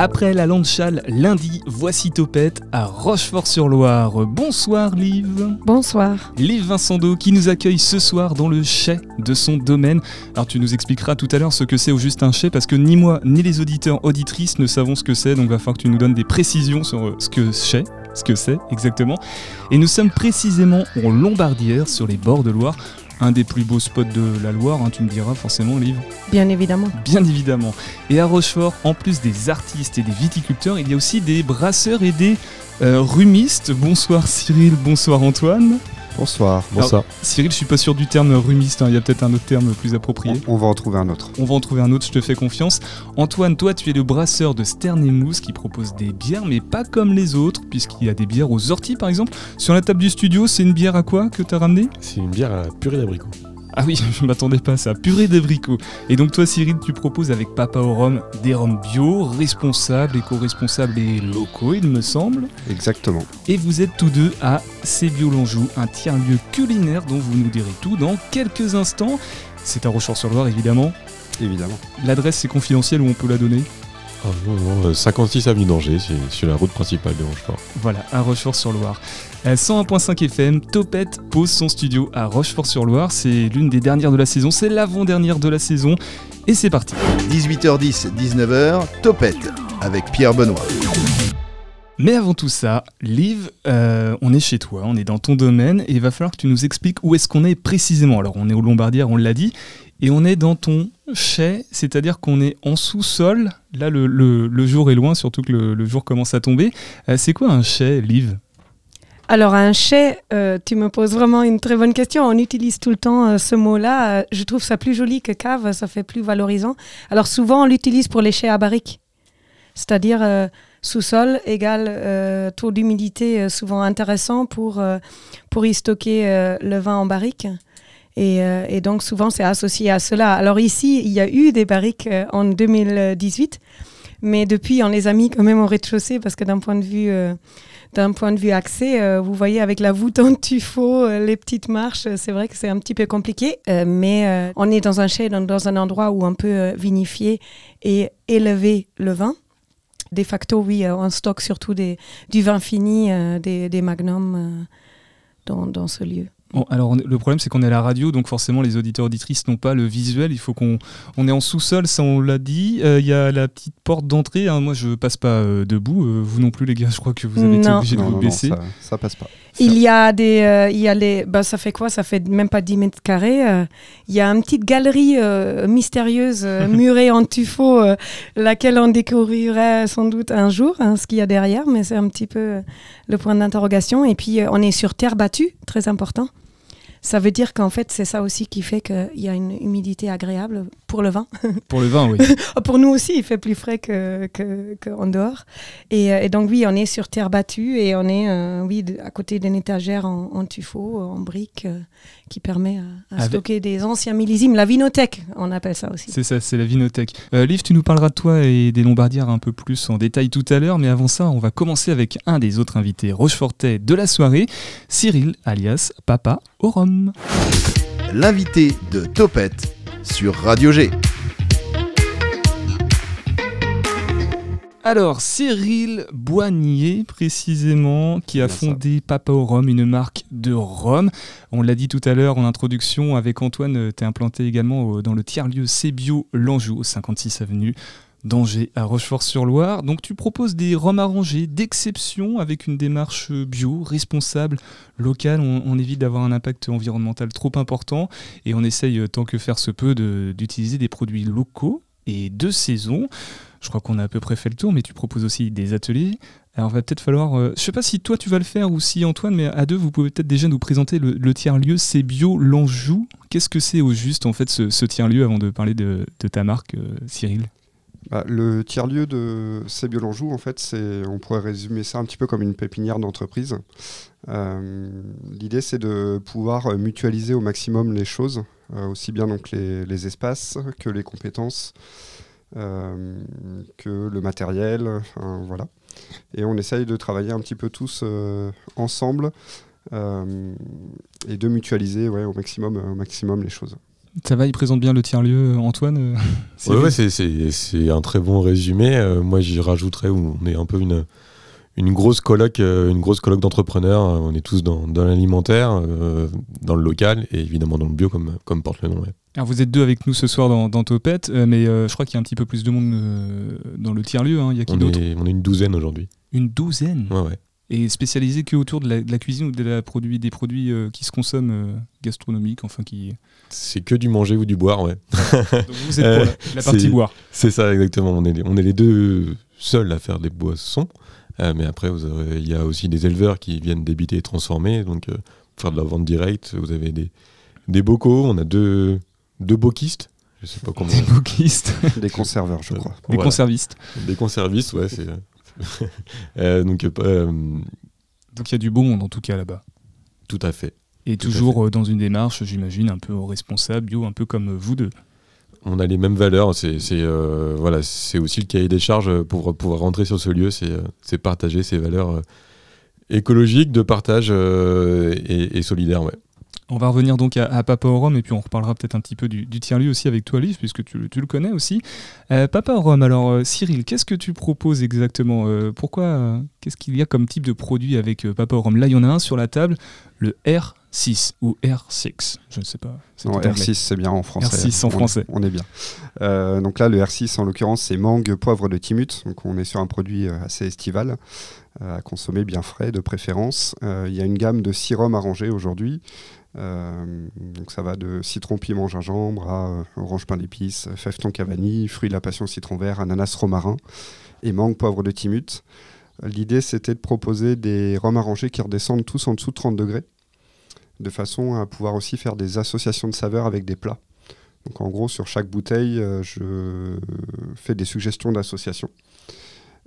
Après la Landchal lundi, voici Topette à Rochefort-sur-Loire. Bonsoir Liv. Bonsoir. Liv Vincendo qui nous accueille ce soir dans le chai de son domaine. Alors tu nous expliqueras tout à l'heure ce que c'est au juste un chai parce que ni moi ni les auditeurs auditrices ne savons ce que c'est donc va falloir que tu nous donnes des précisions sur euh, ce que chai ce que c'est exactement. Et nous sommes précisément en Lombardière, sur les bords de Loire. Un des plus beaux spots de la Loire, hein, tu me diras forcément, Liv. Bien évidemment. Bien évidemment. Et à Rochefort, en plus des artistes et des viticulteurs, il y a aussi des brasseurs et des euh, rumistes. Bonsoir Cyril, bonsoir Antoine. Bonsoir. Bonsoir. Cyril, je suis pas sûr du terme rumiste, hein. il y a peut-être un autre terme plus approprié. On, va en trouver un autre. On va en trouver un autre, je te fais confiance. Antoine, toi, tu es le brasseur de Stern et Mousse qui propose des bières, mais pas comme les autres, puisqu'il y a des bières aux orties par exemple. Sur la table du studio, c'est une bière à quoi que tu as ramené C'est une bière à purée d'abricot. Ah oui, je m'attendais pas à ça. Purée d'abricots. Et donc toi, Cyril, tu proposes avec Papa au Rhum des rhums bio, responsables, éco-responsables et locaux, il me semble. Exactement. Et vous êtes tous deux à Cébio Lanjou, un tiers-lieu culinaire dont vous nous direz tout dans quelques instants. C'est à Rochefort-sur-Loire, évidemment. Évidemment. L'adresse, c'est confidentiel ou on peut la donner? 56 euh, avenue d'Angers, c'est sur la route principale de Rochefort. Voilà, à Rochefort-sur-Loire. 101.5 FM, Topette pose son studio à Rochefort-sur-Loire. C'est l'une des dernières de la saison, c'est l'avant-dernière de la saison. Et c'est parti. 18h10, 19h, Topette avec Pierre Benoît. Mais avant tout ça, Liv, euh, on est chez toi, on est dans ton domaine et il va falloir que tu nous expliques où est-ce qu'on est précisément. Alors on est au Lombardière, on l'a dit, et on est dans ton chai, c'est-à-dire qu'on est en sous-sol. Là, le, jour est loin, surtout que le, jour commence à tomber. Euh, c'est quoi un chai, Liv? Alors un chai, euh, tu me poses vraiment une très bonne question. On utilise tout le temps euh, ce mot-là. je trouve ça plus joli que cave, ça fait plus valorisant. Alors souvent on l'utilise pour les chais à barrique, c'est-à-dire sous-sol égale taux d'humidité souvent intéressant pour, pour y stocker le vin en barrique. Euh, et, donc souvent c'est associé à cela. Alors ici, il y a eu des barriques euh, en 2018, mais depuis on les a mis quand même au rez-de-chaussée parce que d'un point de vue euh, d'un point de vue accès, vous voyez avec la voûte en tuffeau, les petites marches, c'est vrai que c'est un petit peu compliqué, mais on est dans un chai, dans, un endroit où on peut vinifier et élever le vin. De facto, oui, on stocke surtout du vin fini, des, magnums dans ce lieu alors le problème c'est qu'on est à la radio, donc forcément les auditeurs auditrices n'ont pas le visuel. Il faut qu'on on est en sous-sol, ça on l'a dit. Euh, il y a la petite porte d'entrée. Hein. Moi je passe pas euh, debout. Euh, vous non plus les gars. Je crois que vous avez été obligés de vous baisser. ça, ça, passe pas. Il y a des, il y a les, bah, ça fait quoi? Ça fait même pas 10 mètres carrés. Il y a une petite galerie mystérieuse murée en tuffeau, laquelle on découvrirait sans doute un jour, hein, ce qu'il y a derrière, mais c'est un petit peu le point d'interrogation. Et puis on est sur terre battue, très important. Ça veut dire qu'en fait, c'est ça aussi qui fait qu'il y a une humidité agréable pour le vin. Pour le vin, oui. pour nous aussi, il fait plus frais qu'en que, dehors. Et, euh, et, donc, oui, on est sur terre battue et on est euh, oui, à côté d'une étagère en, en, tuffeau, en briques, euh, qui permet à, stocker des anciens millésimes. La vinothèque, on appelle ça aussi. C'est ça, c'est la vinothèque. Liv, tu nous parleras de toi et des Lombardières un peu plus en détail tout à l'heure, mais avant ça, on va commencer avec un des autres invités rochefortais de la soirée, Cyril, alias Papa au Rhum. L'invité de Topette sur Radio G. Alors, Cyril Boignier, précisément, qui a fondé Papa au Rhum, une marque de rhum. On l'a dit tout à l'heure en introduction, avec Antoine, euh, tu es implanté également dans le tiers-lieu Cébio Lanjou, 56 avenue d'Angers à Rochefort-sur-Loire. Donc tu proposes des rhums arrangés d'exception avec une démarche bio, responsable, locale. On, évite d'avoir un impact environnemental trop important et on essaye euh, tant que faire se peut d'utiliser des produits locaux et de saison. Je crois qu'on a à peu près fait le tour, mais tu proposes aussi des ateliers. Alors, il va peut-être falloir. Euh, je ne sais pas si toi tu vas le faire ou si Antoine, mais à deux, vous pouvez peut-être déjà nous présenter le, tiers-lieu, c'est Bio L'Anjou. Qu'est-ce que c'est au juste, en fait, ce, tiers-lieu avant de parler de, ta marque, euh, Cyril? Bah, le tiers-lieu de Sébio-Lanjou, en fait, c'est, on pourrait résumer ça un petit peu comme une pépinière d'entreprise. Euh, l'idée, c'est de pouvoir mutualiser au maximum les choses, euh, aussi bien donc les, espaces que les compétences, euh, que le matériel, voilà. Et on essaye de travailler un petit peu tous ensemble et de mutualiser ouais, au, maximum, au maximum les choses. Ça va, il présente bien le tiers-lieu, Antoine Oui, ouais, c'est un très bon résumé. moi, j'y rajouterais, on est un peu une, une grosse colloque, une grosse colloque d'entrepreneurs. On est tous dans, dans l'alimentaire, dans le local et évidemment dans le bio, comme, comme porte le nom. Alors vous êtes deux avec nous ce soir dans, dans Topette, euh, mais euh, je crois qu'il y a un petit peu plus de monde euh, dans le tiers-lieu. Hein. Il y a qui d'autre On est une douzaine aujourd'hui. Une douzaine Ouais, ouais. Et spécialisé que autour de la, cuisine ou de la produit, des produits qui se consomment gastronomiques, enfin qui... C'est que du manger ou du boire, ouais. Donc vous êtes pour la, partie boire. C'est ça, exactement. On est, on est les deux seuls à faire des boissons. mais après, il y a aussi des éleveurs qui viennent débiter et transformer. Donc, pour faire de la vente directe, vous avez des, des bocaux. On a deux, deux bokistes. Je sais pas comment. Des bokistes. Des conserveurs, je crois. Des conservistes. Des conservistes, ouais. C'est... Euh, donc, euh, donc il y a du bon monde en tout cas là-bas. Tout à fait. Et toujours euh, dans une démarche, j'imagine, un peu responsable, bio, un peu comme vous deux. On a les mêmes valeurs. C'est, voilà, c'est aussi le cahier des charges pour pouvoir rentrer sur ce lieu. C'est, partager ces valeurs écologiques, de partage et, et solidaires. Ouais. On va revenir donc à, Papa au Rhum et puis on reparlera peut-être un petit peu du, du tiers-lieu aussi avec toi, Alice, puisque tu, le connais aussi. Euh, Papa au Rhum, alors euh, Cyril, qu'est-ce que tu proposes exactement euh, Pourquoi Qu'est-ce qu'il y a comme type de produit avec Papa au Rhum Là, il y en a un sur la table, le R6 ou R6, je ne sais pas. Non, R6, c'est bien en français. R6 en français. On est bien. donc là, le R6, en l'occurrence, c'est mangue, poivre de Timut. Donc on est sur un produit assez estival à consommer bien frais de préférence. Il y a une gamme de six rhums arrangés aujourd'hui. Euh, donc ça va de citron, piment, gingembre à euh, orange pain d'épices, fève tonka vanille, fruits de la passion, citron vert, ananas romarin et mangue poivre de timut. L'idée c'était de proposer des rhums arrangés qui redescendent tous en dessous de 30 degrés, de façon à pouvoir aussi faire des associations de saveurs avec des plats. Donc en gros sur chaque bouteille, euh, je fais des suggestions d'associations.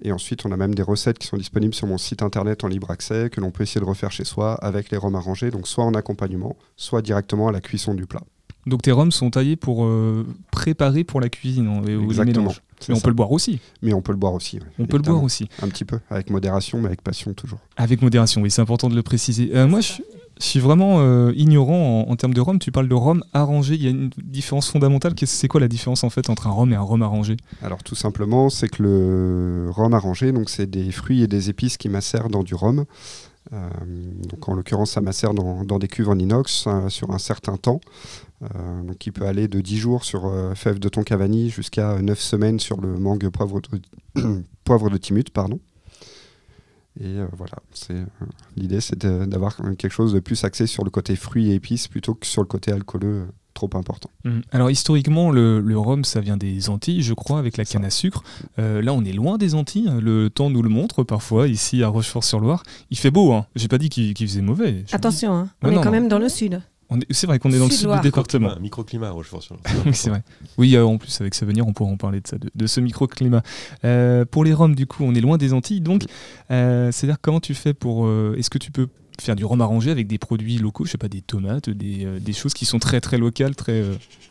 Et ensuite, on a même des recettes qui sont disponibles sur mon site internet en libre accès que l'on peut essayer de refaire chez soi avec les rhums arrangés, donc soit en accompagnement, soit directement à la cuisson du plat. Donc tes rhums sont taillés pour euh, préparer pour la cuisine hein, et Exactement. Mais on peut le boire aussi. Mais on peut le boire aussi. on peut le boire aussi. Un petit peu, avec modération, mais avec passion toujours. Avec modération, oui, c'est important de le préciser. Euh, moi, je, je suis vraiment euh, ignorant en, termes de rhum. Tu parles de rhum arrangé. Il y a une différence fondamentale. C'est quoi la différence en fait entre un rhum et un rhum arrangé? Alors tout simplement, c'est que le rhum arrangé, donc c'est des fruits et des épices qui macèrent dans du rhum. Euh, donc en l'occurrence, ça macère dans, des cuves en inox euh, sur un certain temps. donc qui peut aller de 10 jours sur fève de tonka vanille jusqu'à 9 semaines sur le mangue poivre de, poivre de timut. Pardon. Et euh, voilà, c'est euh, l'idée, c'est d'avoir quelque chose de plus axé sur le côté fruits et épices plutôt que sur le côté alcooleux euh, trop important. Mmh. Alors historiquement, le, rhum, ça vient des Antilles, je crois, avec la canne à sucre. là, on est loin des Antilles. Hein. Le temps nous le montre parfois ici à Rochefort-sur-Loire. Il fait beau. Hein. J'ai pas dit qu'il faisait mauvais. Attention, hein. on est quand même dans le sud. C'est vrai qu'on est dans le sud du département. Un microclimat, Rochefort. oui, c'est vrai. Oui, en plus, avec Savenir, on pourra en parler de ça, de, ce microclimat. Euh, pour les rhums, du coup, on est loin des Antilles. Donc, euh, c'est-à-dire, comment tu fais pour. Euh, est-ce que tu peux faire du rhum avec des produits locaux, je sais pas, des tomates, des, des choses qui sont très très locales, très.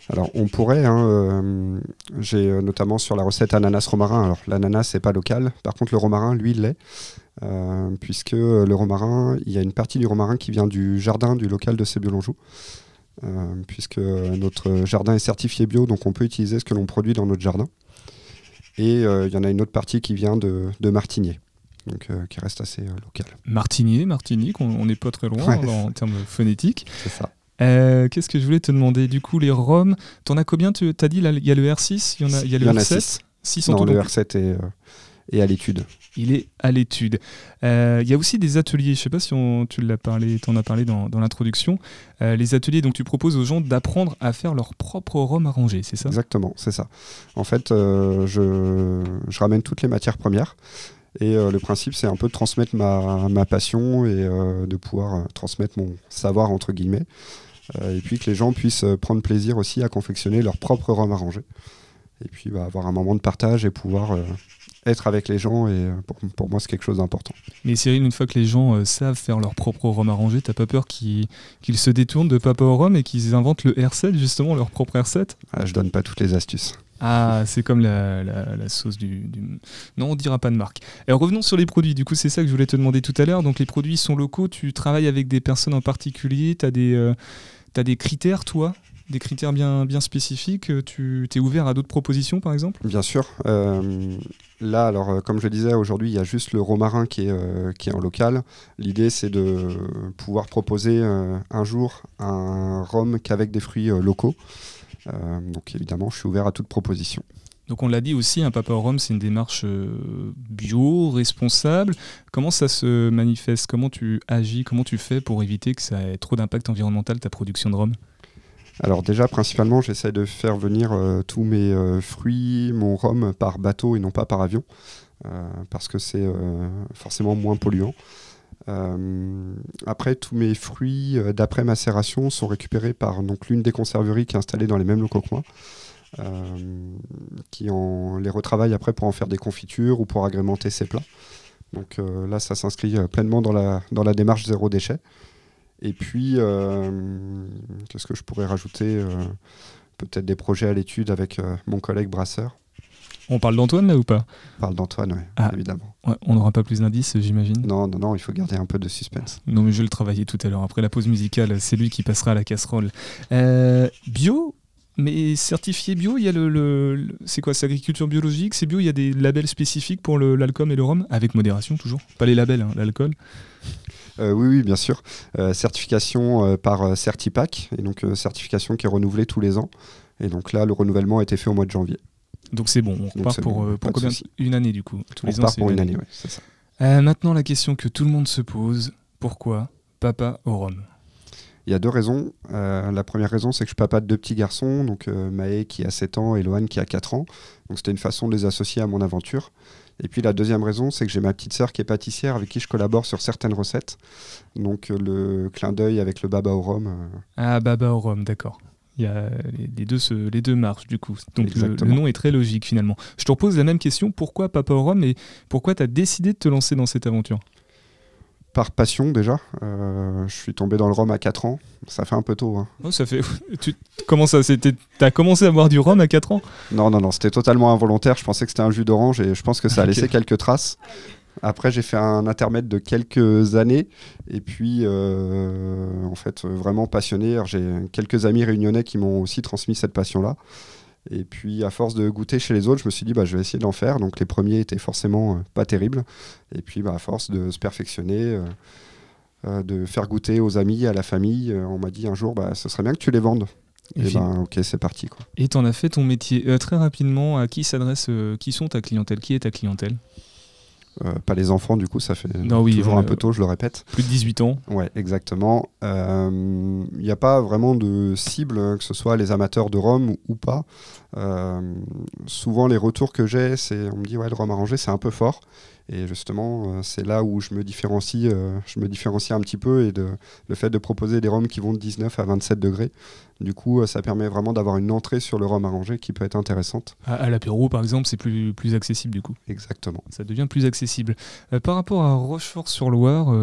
Alors on pourrait, hein, j'ai notamment sur la recette ananas romarin. Alors l'ananas c'est pas local, par contre le romarin lui l'est. Euh, puisque le romarin, il y a une partie du romarin qui vient du jardin du local de Sébiolonjou, euh, puisque notre jardin est certifié bio, donc on peut utiliser ce que l'on produit dans notre jardin. Et euh, il y en a une autre partie qui vient de, de Martigné, donc qui reste assez local. Martigné, Martinique, on n'est pas très loin en termes phonétiques. C'est ça. Qu'est-ce que je voulais te demander? Du coup, les Roms, t'en as combien? Tu as dit, il y a le R6, il y, en a, il y a le R7 6 non, le R7 est, est à l'étude il est à l'étude. Euh, il y a aussi des ateliers, je ne sais pas si on, tu l'as parlé, en as parlé dans, l'introduction. Euh, les ateliers, donc tu proposes aux gens d'apprendre à faire leur propre rhum arrangé, c'est ça? Exactement, c'est ça. En fait, euh, je, je, ramène toutes les matières premières. Et le principe, c'est un peu de transmettre ma, ma passion et de pouvoir transmettre mon savoir, entre guillemets. et puis que les gens puissent prendre plaisir aussi à confectionner leur propre rhum arrangé. Et puis bah, avoir un moment de partage et pouvoir être avec les gens et euh, pour, moi c'est quelque chose d'important. Mais Cyril, une fois que les gens euh, savent faire leur propre rhum arrangé, t'as pas peur qu'ils se détournent de Papa au rhum et qu'ils inventent le R7 justement, leur propre R7 ah, Je donne pas toutes les astuces. Ah, c'est comme la, sauce du, Non, on dira pas de marque. Et revenons sur les produits. Du coup, c'est ça que je voulais te demander tout à l'heure. Donc, les produits sont locaux. Tu travailles avec des personnes en particulier. Tu as, euh, as, des critères, toi? Des critères bien, bien spécifiques? Tu t'es ouvert à d'autres propositions, par exemple? Bien sûr. Euh, là, alors, euh, comme je disais, aujourd'hui, il y a juste le romarin qui est, qui est en local. L'idée, c'est de pouvoir proposer un jour un rhum qu'avec des fruits locaux. Euh, donc évidemment, je suis ouvert à toute proposition. Donc on l'a dit aussi, un Papa au Rhum, c'est une démarche euh, bio, responsable. Comment ça se manifeste? Comment tu agis? Comment tu fais pour éviter que ça ait trop d'impact environnemental ta production de rhum? Alors déjà, principalement, j'essaie de faire venir euh, tous mes fruits, mon rhum par bateau et non pas par avion, parce que c'est forcément moins polluant. Euh, après, tous mes fruits euh, d'après macération sont récupérés par l'une des conserveries qui est installée dans les mêmes locaux que moi. Euh, qui en, les retravaille après pour en faire des confitures ou pour agrémenter ses plats. Donc là, ça s'inscrit pleinement dans la, dans la démarche zéro déchet. Et puis, qu'est-ce que je pourrais rajouter Peut-être des projets à l'étude avec mon collègue brasseur. On parle d'Antoine là ou pas On parle d'Antoine, oui, ah. évidemment. on n'aura pas plus d'indices, j'imagine Non, non, non, il faut garder un peu de suspense. Non, mais je vais le travailler tout à l'heure. Après la pause musicale, c'est lui qui passera à la casserole. Euh, bio mais certifié bio, il y a le, c'est quoi, c'est agriculture biologique, c'est bio, il y a des labels spécifiques pour l'alcool et le rhum, avec modération toujours, pas les labels, hein, l'alcool. Euh, oui, oui, bien sûr. Euh, certification par Certipac, et donc certification qui est renouvelée tous les ans. Et donc là, le renouvellement a été fait au mois de janvier. Donc c'est bon, on repart pour, euh, pour combien Une année du coup. Tous on les repart pour une année, oui, c'est ça. Euh, maintenant, la question que tout le monde se pose pourquoi papa au Rhum? Il y a deux raisons. Euh, la première raison, c'est que je suis papa de deux petits garçons, donc Maë qui a 7 ans et Lohan qui a 4 ans. Donc c'était une façon de les associer à mon aventure. Et puis la deuxième raison, c'est que j'ai ma petite sœur qui est pâtissière avec qui je collabore sur certaines recettes. Donc le clin d'œil avec le baba au rhum. Ah, baba au rhum, d'accord. Il y a les, deux, les deux marches du coup. Donc le, nom est très logique finalement. Je te repose la même question. Pourquoi Papa au Rhum et pourquoi tu as décidé de te lancer dans cette aventure? Par passion déjà. Euh, je suis tombé dans le rhum à 4 ans. Ça fait un peu tôt. Hein. Oh, ça fait. Tu comment ça C'était. T'as commencé à boire du rhum à 4 ans? Non, non, non. C'était totalement involontaire. Je pensais que c'était un jus d'orange et je pense que ça a laissé quelques traces. Après, j'ai fait un intermède de quelques années. Et puis, euh, en fait, vraiment passionné. J'ai quelques amis réunionnais qui m'ont aussi transmis cette passion-là. Et puis, à force de goûter chez les autres, je me suis dit, bah, je vais essayer d'en faire. Donc, les premiers étaient forcément euh, pas terribles. Et puis, bah, à force de se perfectionner, euh, de faire goûter aux amis, à la famille, on m'a dit un jour, bah, ce serait bien que tu les vendes. Et, ben, ok, c'est parti. Quoi. Et tu en as fait ton métier. très rapidement, à qui s'adresse, qui sont ta clientèle? Qui est ta clientèle? Euh, pas les enfants, du coup, ça fait toujours un peu tôt, je le répète. Plus de 18 ans. Ouais, exactement. Il euh, n'y a pas vraiment de cible, hein, que ce soit les amateurs de rhum ou, pas. Euh, souvent, les retours que j'ai, c'est on me dit ouais, le rhum arrangé, c'est un peu fort. Et justement, c'est là où je me différencie, je me différencie un petit peu et de, le fait de proposer des rhums qui vont de 19 à 27 degrés. Du coup, ça permet vraiment d'avoir une entrée sur le rhum arrangé qui peut être intéressante. À, l'apéro, par exemple, c'est plus, plus accessible du coup. Exactement. Ça devient plus accessible. par rapport à Rochefort-sur-Loire,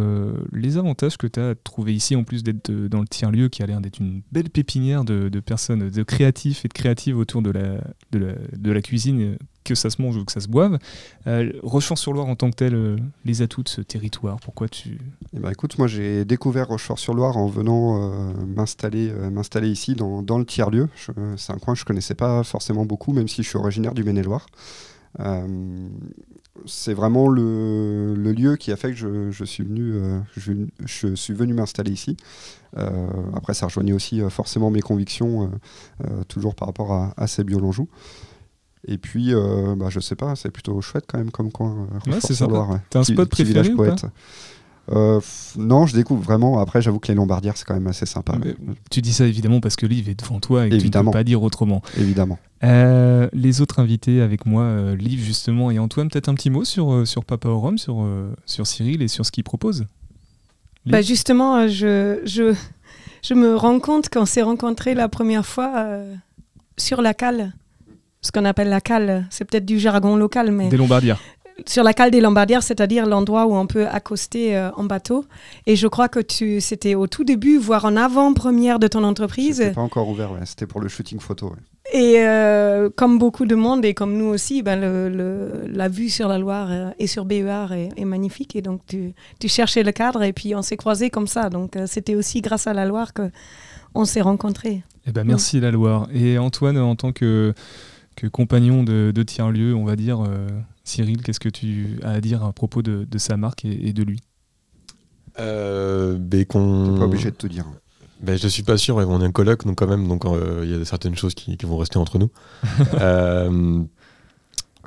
les avantages que tu as trouvé ici, en plus d'être dans le tiers-lieu qui a l'air d'être une belle pépinière de, de, personnes, de créatifs et de créatives autour de la, de la, de la cuisine que ça se mange ou que ça se boive. Euh, Rochefort-sur-Loire en tant que tel, euh, les atouts de ce territoire, pourquoi tu... Eh ben, écoute, moi j'ai découvert Rochefort-sur-Loire en venant euh, m'installer, m'installer ici dans, dans le tiers-lieu. C'est un coin que je connaissais pas forcément beaucoup, même si je suis originaire du Maine-et-Loire. c'est vraiment le, lieu qui a fait que je, suis venu, je, suis venu m'installer ici. après, ça rejoignait aussi forcément mes convictions, toujours par rapport à, à ces Biolanjou. Et puis, euh, bah, je sais pas, c'est plutôt chouette quand même comme coin. Euh, ouais, c'est sympa. T'as un spot préféré ou pas euh, non, je découvre vraiment. Après, j'avoue que les Lombardières, c'est quand même assez sympa. tu dis ça évidemment parce que Liv est devant toi et évidemment. tu ne peux pas dire autrement. Évidemment. les autres invités avec moi, Liv justement et Antoine, peut-être un petit mot sur, sur Papa au Rhum, sur, sur Cyril et sur ce qu'il propose bah Justement, je, je, je me rends compte qu'on s'est rencontrés la première fois sur la cale ce qu'on appelle la cale. C'est peut-être du jargon local, mais. Des Lombardières. Sur la cale des Lombardières, c'est-à-dire l'endroit où on peut accoster euh, en bateau. Et je crois que tu, c'était au tout début, voire en avant-première de ton entreprise. C'était pas encore ouvert, ouais. c'était pour le shooting photo. Et euh, comme beaucoup de monde et comme nous aussi, ben le, la vue sur la Loire euh, et sur BER est, est, magnifique. Et donc, tu, tu, cherchais le cadre et puis on s'est croisés comme ça. Donc, euh, c'était aussi grâce à la Loire qu'on s'est rencontrés. Eh ben, merci la Loire. Et Antoine, en tant que, que compagnon de, de tiers-lieu, on va dire, Cyril, qu'est-ce que tu as à dire à propos de, de sa marque et, et de lui? Euh, ben qu'on... pas obligé de tout dire. Ben, je suis pas sûr, on est un colloque, donc quand même, donc euh, il y a certaines choses qui, qui, vont rester entre nous. euh,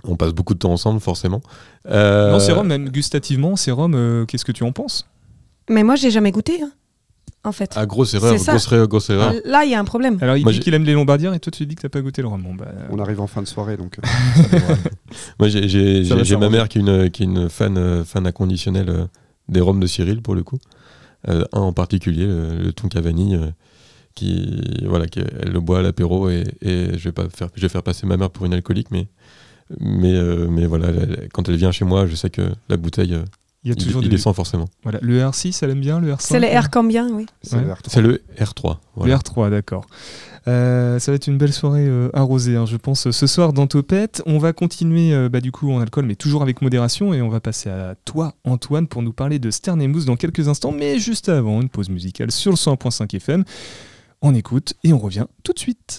on passe beaucoup de temps ensemble, forcément. Euh... Non, c'est Rome, même gustativement, c'est Rome, euh, qu'est-ce que tu en penses? Mais moi, j'ai jamais goûté. Hein, en fait. Ah, grosse erreur, grosse erreur, grosse erreur. Là, il y a un problème. Alors, il moi, dit qu'il aime les lombardières et toi, tu dis que t'as pas goûté le rhum. Bon, bah... On arrive en fin de soirée, donc. moi, j'ai ma mère qui est une, qui est une fan, fan inconditionnelle des rhums de Cyril, pour le coup. Euh, un en particulier, le, le euh, qui, voilà, qui, elle le boit à l'apéro et, et, je, vais pas faire, je vais faire passer ma mère pour une alcoolique, mais, mais, euh, mais voilà, elle, quand elle vient chez moi, je sais que la bouteille. Il, y a toujours il, des... descend forcément. Voilà. Le R6, elle aime bien, le R5 C'est le R combien, oui C'est ouais. le, le R3. Voilà. Le R3, d'accord. Euh, ça va être une belle soirée euh, arrosée, hein, je pense, ce soir dans Topette. On va continuer euh, bah, du coup en alcool, mais toujours avec modération. Et on va passer à toi, Antoine, pour nous parler de Stern et Mousse dans quelques instants. Mais juste avant, une pause musicale sur le 100.5 FM. On écoute et on revient tout de suite.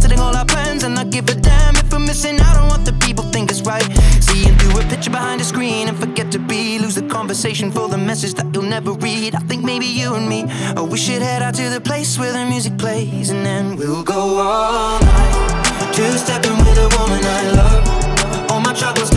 canceling all our plans and not give a damn if we're missing out on what the people think is right. Seeing through a picture behind a screen and forget to be. Lose the conversation for the message that you'll never read. I think maybe you and me, oh, we should head out to the place where the music plays and then we'll go all night. Two stepping with a woman I love. All my troubles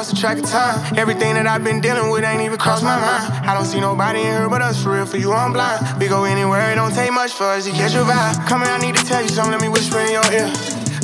lost the track of time. Everything that I've been dealing with ain't even crossed my mind. I don't see nobody in here but us, for real, for you, I'm blind. We go anywhere, it don't take much for us to catch your vibe. Come here, I need to tell you something, let me whisper in your ear.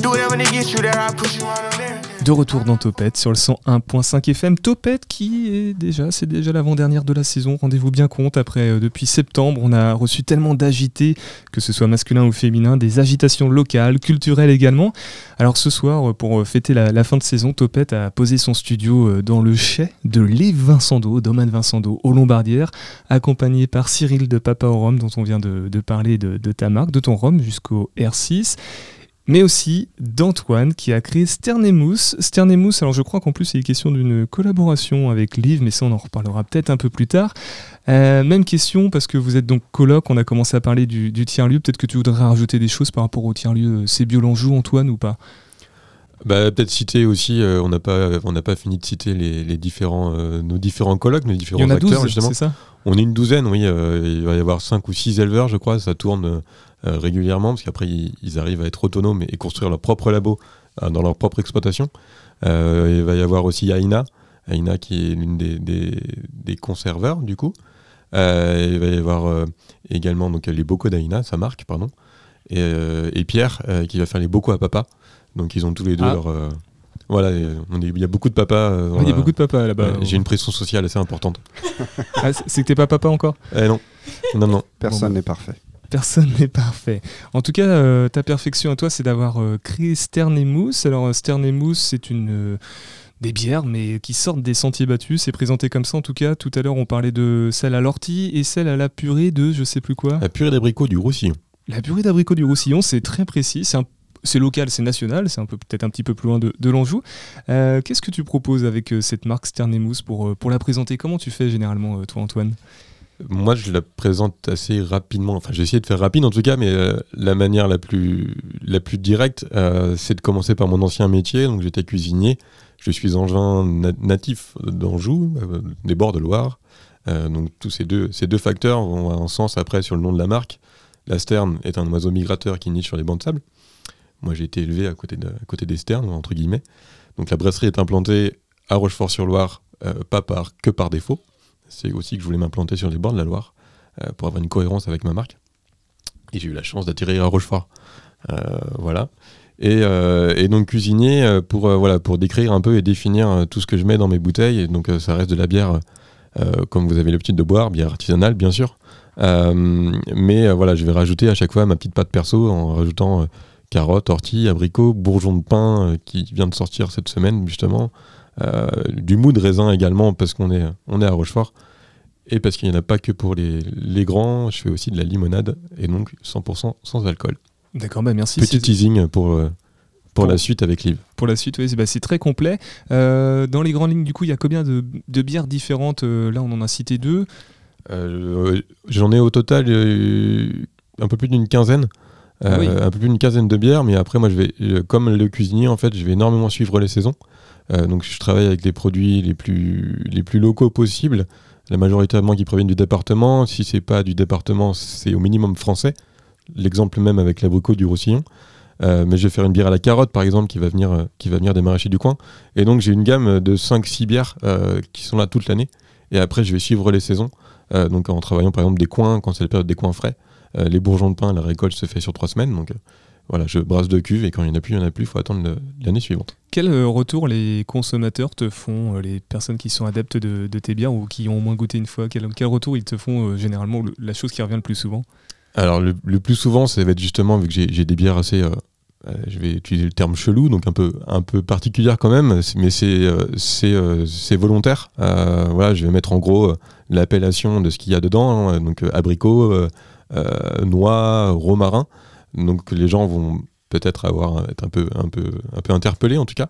Do whatever to get you there, I push you on the there. De retour dans Topette sur le 101.5 FM. Topette qui est déjà, c'est déjà l'avant-dernière de la saison. Rendez-vous bien compte, après euh, depuis septembre, on a reçu tellement d'agités, que ce soit masculin ou féminin, des agitations locales, culturelles également. Alors ce soir, pour fêter la, fin de saison, Topette a posé son studio dans le chai de Les Vincent d'Eau, domaine Vincent d'Eau, aux Lombardières, accompagné par Cyril de Papa au Rhum, dont on vient de, parler de, de ta marque, de ton Rhum jusqu'au R6 mais aussi d'Antoine qui a créé Sternemousse. Sternemousse, alors je crois qu'en plus il est question d'une collaboration avec Liv, mais ça on en reparlera peut-être un peu plus tard. Euh, même question parce que vous êtes donc coloc, on a commencé à parler du, du tiers-lieu, peut-être que tu voudrais rajouter des choses par rapport au tiers-lieu C'est Biolanjou, Antoine, ou pas? Bah, peut-être citer aussi, euh, on n'a pas, on n'a pas fini de citer les, les différents, euh, nos différents colloques, nos différents il y en a acteurs 12, justement. ça? On est une douzaine, oui. euh, il va y avoir cinq ou six éleveurs, je crois. Ça tourne régulièrement parce qu'après ils, ils, arrivent à être autonomes et, et construire leur propre labo dans leur propre exploitation. Il va y avoir aussi Aina, Aina qui est l'une des, des, des, conserveurs du coup. Il va y avoir également donc les bocaux d'Aina, sa marque, pardon. Et, et Pierre qui va faire les bocaux à papa. Donc ils ont tous les deux Ah. leur voilà, on est- il y a beaucoup de papas. euh, Il y a beaucoup de papas là-bas. Ouais, J'ai une pression sociale assez importante. Ah, c'est que t'es pas papa encore? Eh non, non, non. Personne Bon, n'est parfait. Personne n'est parfait. En tout cas, euh, ta perfection à toi, c'est d'avoir euh, créé Stern et Mousse. Alors, euh, Stern et Mousse, c'est une euh, des bières, mais qui sortent des sentiers battus. C'est présenté comme ça, en tout cas. Tout à l'heure, on parlait de celle à l'ortie et celle à la purée de je sais plus quoi. La purée d'abricot du Roussillon. La purée d'abricot du Roussillon, c'est très précis. C'est un- c'est local, c'est national, c'est un peu peut-être un petit peu plus loin de, l'Anjou. Euh, Qu'est-ce que tu proposes avec euh, cette marque Stern et Mousse pour, euh, pour la présenter? Comment tu fais généralement, toi, Antoine? Moi, je la présente assez rapidement. Enfin, j'ai essayé de faire rapide en tout cas, mais la manière la plus, la plus directe, c'est de commencer par mon ancien métier. Donc, j'étais cuisinier. Je suis angevin natif d'Anjou, des bords de Loire. donc, tous ces deux, ces deux facteurs vont en sens après sur le nom de la marque. La sterne est un oiseau migrateur qui niche sur les bancs de sable. Moi, j'ai été élevé à côté, de, côté des sternes, entre guillemets. Donc, la brasserie est implantée à Rochefort-sur-Loire, pas par, que par défaut. C'est aussi que je voulais m'implanter sur les bords de la Loire euh, pour avoir une cohérence avec ma marque. Et j'ai eu la chance d'atterrir à Rochefort. Euh, voilà. Euh, et, donc cuisinier pour, voilà, pour décrire un peu et définir tout ce que je mets dans mes bouteilles. Donc ça reste de la bière, comme vous avez l'habitude de boire, bière artisanale bien sûr. mais voilà, je vais rajouter à chaque fois ma petite pâte perso en rajoutant carottes, orties, abricots, bourgeons de pain qui vient de sortir cette semaine justement, euh, du mou de raisin également parce qu'on est, on est à Rochefort. Et parce qu'il n'y en a pas que pour les, les, grands, je fais aussi de la limonade et donc 100% sans alcool. D'accord, bah merci. Petit teasing pour, euh, pour, la suite avec Liv. Pour la suite, oui, c'est bah, très complet. Euh, dans les grandes lignes, du coup, il y a combien de, de bières différentes Là, on en a cité deux. J'en ai au total un peu plus d'une quinzaine. Ah un peu plus d'une quinzaine de bières, mais après, moi, je vais, comme le cuisinier, en fait, je vais énormément suivre les saisons. Euh, donc je travaille avec les produits les plus, les plus locaux possibles, la majoritairement qui proviennent du département. Si c'est pas du département, c'est au minimum français. L'exemple même avec l'abricot du Roussillon. Euh, mais je vais faire une bière à la carotte par exemple qui va venir, euh, qui va venir des maraîchers du coin. Et donc j'ai une gamme de 5-6 bières qui sont là toute l'année. Et après je vais suivre les saisons. donc en travaillant par exemple des coins quand c'est la période des coins frais. Les bourgeons de pain, la récolte se fait sur 3 semaines. Donc voilà, je brasse de cuve et quand il n'y en a plus, il n'y en a plus, il faut attendre l'année suivante. Quel euh, retour les consommateurs te font, euh, les personnes qui sont adeptes de, tes bières ou qui ont au moins goûté une fois? Quel, quel retour ils te font euh, généralement, la chose qui revient le plus souvent? Alors le, plus souvent, ça va être justement, vu que j'ai des bières assez... je vais utiliser le terme chelou, donc un peu, un peu particulière quand même, mais c'est c'est volontaire. voilà, je vais mettre en gros l'appellation de ce qu'il y a dedans, hein, donc abricot, noix, romarin. Donc les gens vont peut-être avoir être un peu, un peu, un peu interpellés en tout cas.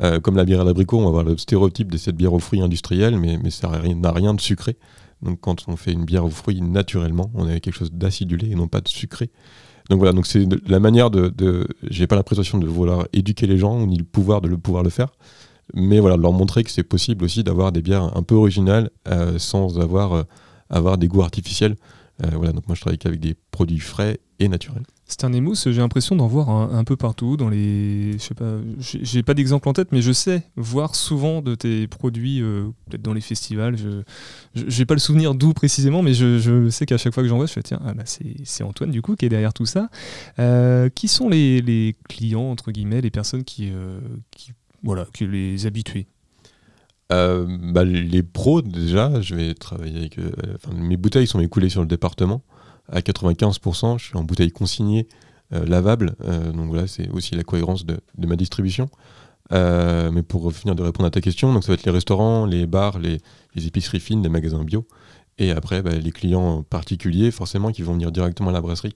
Euh, comme la bière à l'abricot, on va avoir le stéréotype de cette bière aux fruits industriels, mais, mais ça n'a rien de sucré. Donc quand on fait une bière aux fruits naturellement, on a quelque chose d'acidulé et non pas de sucré. Donc voilà, donc c'est la manière de, de j'ai pas l'impression de vouloir éduquer les gens ni le pouvoir de le pouvoir le faire, mais voilà, leur montrer que c'est possible aussi d'avoir des bières un peu originales euh, sans avoir euh, avoir des goûts artificiels. Voilà, donc moi je travaille qu'avec des produits frais et naturels. C'est un émousse, j'ai l'impression d'en voir un, peu partout dans les. Je sais pas, j'ai pas d'exemple en tête, mais je sais voir souvent de tes produits, euh, peut-être dans les festivals. Je n'ai pas le souvenir d'où précisément, mais je, sais qu'à chaque fois que j'en vois, je fais tiens, ah bah c'est Antoine du coup qui est derrière tout ça. Euh, qui sont les, clients, entre guillemets, les personnes qui. Euh, qui voilà, qui les habitués? Bah, les pros déjà, je vais travailler avec. mes bouteilles sont écoulées sur le département à 95%. Je suis en bouteille consignée, euh, lavable. Euh, donc voilà, c'est aussi la cohérence de, ma distribution. Euh, mais pour finir de répondre à ta question, donc ça va être les restaurants, les bars, les, épiceries fines, les magasins bio. Et après, bah, les clients particuliers, forcément, qui vont venir directement à la brasserie,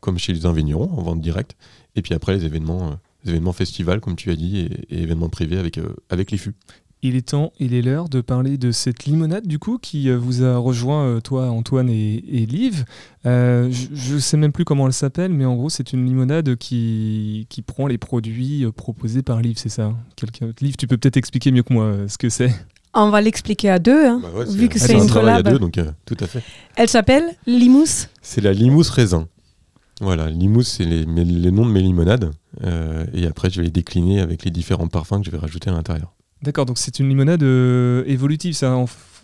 comme chez les vignerons, en vente directe. Et puis après, les événements, événements festivals, comme tu as dit, et, événements privés avec, avec les fûts. Il est temps, il est l'heure de parler de cette limonade du coup qui euh, vous a rejoint, euh, toi Antoine et, et Liv. Euh, je ne sais même plus comment elle s'appelle, mais en gros c'est une limonade qui, qui prend les produits proposés par Liv, c'est ça Liv, tu peux peut-être expliquer mieux que moi ce que c'est? On va l'expliquer à deux, hein, bah vu que c'est une collab. à deux, donc tout à fait. Elle s'appelle Limousse C'est la Limousse raisin. Voilà, Limousse, c'est les, les, noms de mes limonades. et après, je vais les décliner avec les différents parfums que je vais rajouter à l'intérieur. D'accord, donc c'est une limonade euh, évolutive, ça.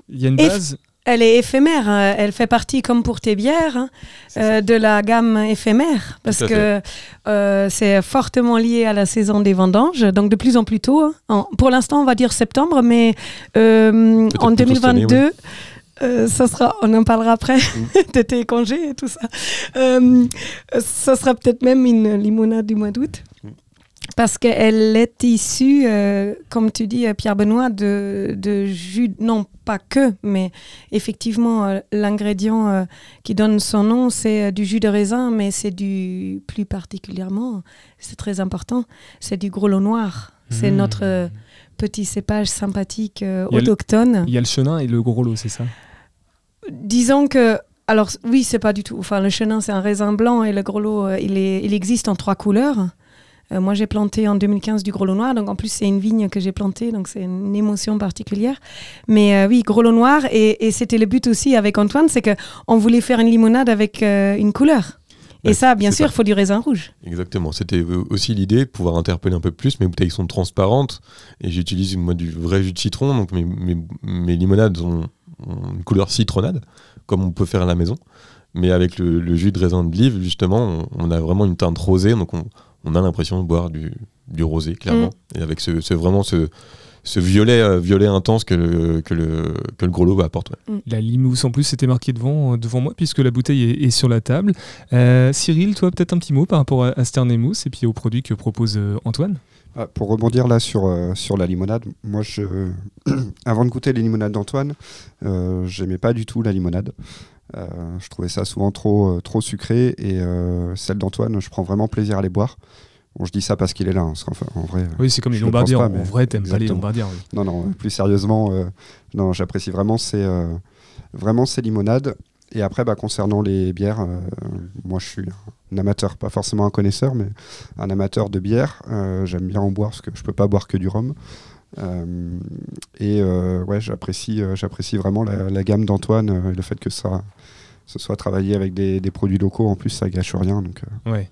Il y a une base? Elle est éphémère, hein. elle fait partie, comme pour tes bières, hein, euh, de la gamme éphémère, parce que euh, c'est fortement lié à la saison des vendanges, donc de plus en plus tôt. Hein. pour l'instant, on va dire septembre, mais en 2022, ça sera, on en parlera après mm. de tes congés et tout ça. ça sera peut-être même une limonade du mois d'août. Mm. Parce qu'elle est issue, euh, comme tu dis, euh, Pierre-Benoît, de, de, jus, non pas que, mais effectivement, euh, l'ingrédient qui donne son nom, c'est du jus de raisin, mais c'est du, plus particulièrement, c'est très important, c'est du grelot noir. C'est mmh. notre petit cépage sympathique autochtone. Il y a le chenin et le grelot, c'est ça? Disons que alors oui, c'est pas du tout. Enfin, le chenin, c'est un raisin blanc et le gros lot, il, est, il existe en trois couleurs. moi, j'ai planté en 2015 du gros lot noir, donc en plus, c'est une vigne que j'ai plantée, donc c'est une émotion particulière. Mais oui, gros lot noir, et, et c'était le but aussi avec Antoine, c'est qu'on voulait faire une limonade avec une couleur. Et ça, bien sûr, il faut du raisin rouge. Exactement. C'était aussi l'idée de pouvoir interpeller un peu plus. Mes bouteilles sont transparentes et j'utilise moi du vrai jus de citron. Donc mes, mes, limonades ont, une couleur citronnade, comme on peut faire à la maison. Mais avec le, jus de raisin de livre, justement, on, a vraiment une teinte rosée. Donc on, on a l'impression de boire du, du rosé, clairement. Mm. Et avec ce, ce vraiment ce, ce violet, euh, violet intense que le, que le, que le gros lot apporte. Mm. La limousse en plus c'était marqué devant, euh, devant moi puisque la bouteille est, sur la table. Euh, Cyril, toi peut-être un petit mot par rapport à, Sternemos et puis aux produits que propose Antoine? Ah, pour rebondir là sur, sur la limonade, moi je, avant de goûter les limonades d'Antoine, j'aimais pas du tout la limonade. je trouvais ça souvent trop, trop sucré et celle d'Antoine, je prends vraiment plaisir à les boire. Bon, je dis ça parce qu'il est là. Hein, en vrai, oui, c'est comme les Lombardiens. En vrai, t'aimes pas les Lombardiens. Non, non, plus sérieusement, euh, non, j'apprécie vraiment ces, euh, vraiment ces limonades. Et après, bah, concernant les bières, euh, moi je suis un amateur, pas forcément un connaisseur, mais un amateur de bière. J'aime bien en boire parce que je peux pas boire que du rhum. et ouais, j'apprécie, j'apprécie vraiment la, gamme d'Antoine et le fait que ça, soit travaillé avec des, des, produits locaux. En plus, ça gâche rien. Donc, ouais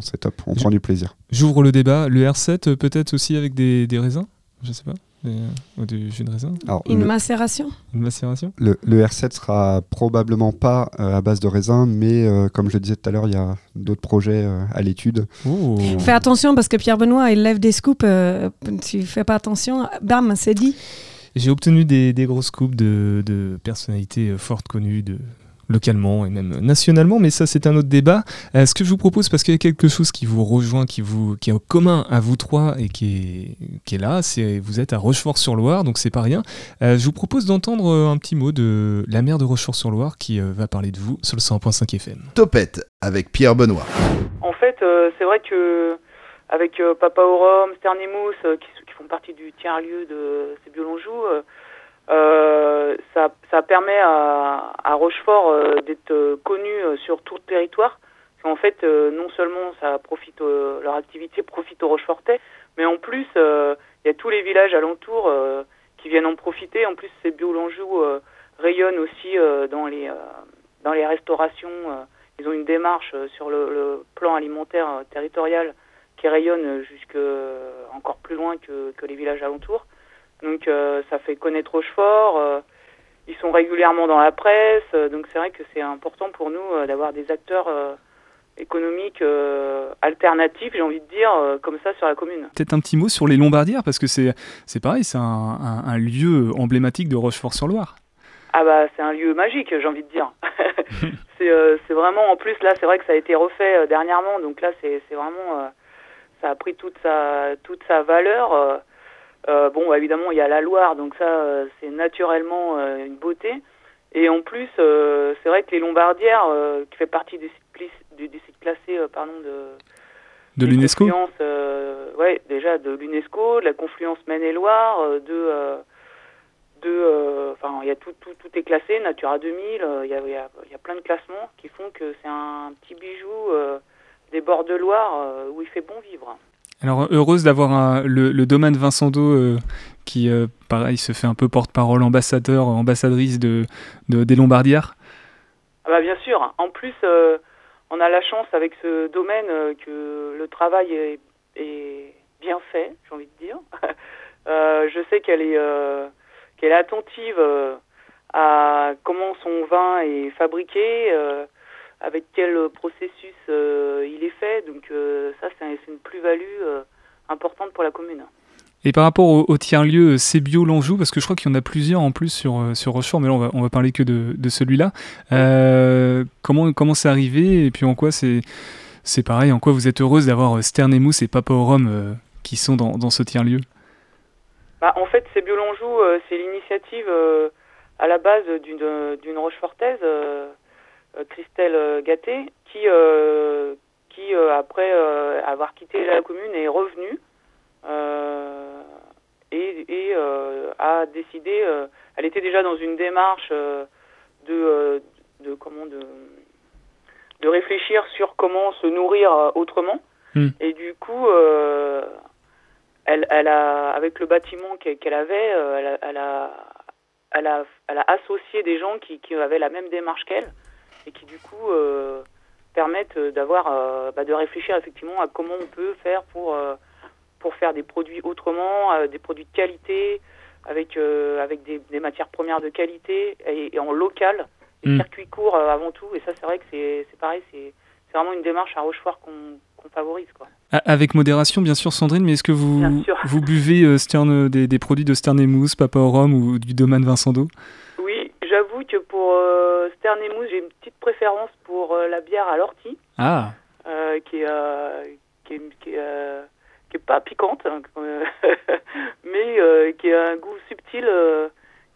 c'est top, on prend du plaisir. J'ouvre le débat. Le R7, euh, peut-être aussi avec des, raisins? Je sais pas. Ou du jus de raisin Une macération Une macération le, R7 sera probablement pas euh, à base de raisin, mais euh, comme je le disais tout à l'heure, il y a d'autres projets à l'étude. Fais attention parce que Pierre Benoît, il lève des scoops. tu fais pas attention. Bam, c'est dit. J'ai obtenu des, des grosses scoops de, de personnalités fortes connues, de localement et même nationalement, mais ça c'est un autre débat. Euh, ce que je vous propose, parce qu'il y a quelque chose qui vous rejoint, qui, vous, qui est commun à vous trois et qui est, qui est là, c'est vous êtes à Rochefort-sur-Loire, donc c'est pas rien. Euh, je vous propose d'entendre euh, un petit mot de la maire de Rochefort-sur-Loire qui va parler de vous sur le 100.5 FM. Topette avec Pierre Benoît. En fait, c'est vrai que avec Papa Orom, Sternimous, qui, qui, font partie du tiers-lieu de ces Biolonjou, euh, ça, ça, permet à, à Rochefort euh, d'être euh, connu sur tout le territoire. En fait, non seulement ça profite, leur activité profite aux Rochefortais, mais en plus, il y a tous les villages alentours qui viennent en profiter. En plus, ces bio-lanjou rayonnent aussi dans, les, dans les restaurations. ils ont une démarche sur le, le, plan alimentaire territorial qui rayonne jusque encore plus loin que, que les villages alentours. Donc euh, ça fait connaître Rochefort. Euh, ils sont régulièrement dans la presse. Euh, donc c'est vrai que c'est important pour nous d'avoir des acteurs économiques alternatifs, j'ai envie de dire, comme ça sur la commune. Peut-être un petit mot sur les Lombardières, parce que c'est, c'est pareil, c'est un, un, lieu emblématique de Rochefort-sur-Loire. Ah bah c'est un lieu magique, j'ai envie de dire. c'est, c'est vraiment, en plus là, c'est vrai que ça a été refait dernièrement, donc là c'est, c'est vraiment, ça a pris toute sa, toute sa valeur. Euh, bon, bah, évidemment, il y a la Loire, donc ça, euh, c'est naturellement euh, une beauté. Et en plus, c'est vrai que les Lombardières, qui fait partie des sites, classés pardon, de, de l'UNESCO Ouais, déjà de l'UNESCO, de la confluence Maine-et-Loire, de. de enfin, il y a tout, tout, tout est classé, Natura 2000, il y, a, y, a, y a plein de classements qui font que c'est un petit bijou des bords de Loire où il fait bon vivre. Alors heureuse d'avoir le, le, domaine Vincent Do euh, qui, euh, pareil, se fait un peu porte-parole, ambassadeur, ambassadrice de, des Lombardières. Ah bah bien sûr. En plus, euh, on a la chance avec ce domaine que le travail est, bien fait, j'ai envie de dire. je sais qu'elle est, qu'elle est attentive à comment son vin est fabriqué avec quel processus euh, il est fait. Donc euh, ça, c'est une plus-value euh, importante pour la commune. Et par rapport au, tiers-lieu C'est bio Lanjou, parce que je crois qu'il y en a plusieurs en plus sur, sur Rochefort, mais là on va, on va parler que de, de celui-là. comment comment c'est arrivé et puis en quoi c'est c'est pareil, en quoi vous êtes heureuse d'avoir Sternemos et Papa au Rhum qui sont dans, dans ce tiers-lieu? Bah, En fait, C'est bio Lanjou, c'est l'initiative à la base d'une Rochefortaise euh, Christelle euh, Gatté, qui, euh, qui après avoir quitté la commune, est revenue et, et a décidé, elle était déjà dans une démarche de, de comment de de réfléchir sur comment se nourrir autrement. Hmm. Et du coup, euh, elle, elle a, avec le bâtiment qu'elle avait, euh, elle, a, elle, a, elle, a, elle a associé des gens qui, qui avaient la même démarche qu'elle et qui du coup euh, permettent d'avoir, euh, bah, de réfléchir effectivement à comment on peut faire pour, euh, pour faire des produits autrement, euh, des produits de qualité, avec, euh, avec des, des matières premières de qualité et, et en local, des Mm. circuits courts euh, avant tout. Et ça, c'est vrai que c'est c'est pareil, c'est c'est vraiment une démarche à Rochefort qu'on qu'on favorise. Quoi. Avec modération, bien sûr, Sandrine, mais est-ce que vous, vous buvez euh, Stern, des, des produits de Stern et Mousse, Papa au rhum ou du domaine Vincent j'avoue que pour euh, Stern et Mousse, j'ai une petite préférence pour euh, la bière à l'ortie, Ah, euh, qui est, euh, qui est, qui est, qui est pas piquante, hein, mais qui a un goût subtil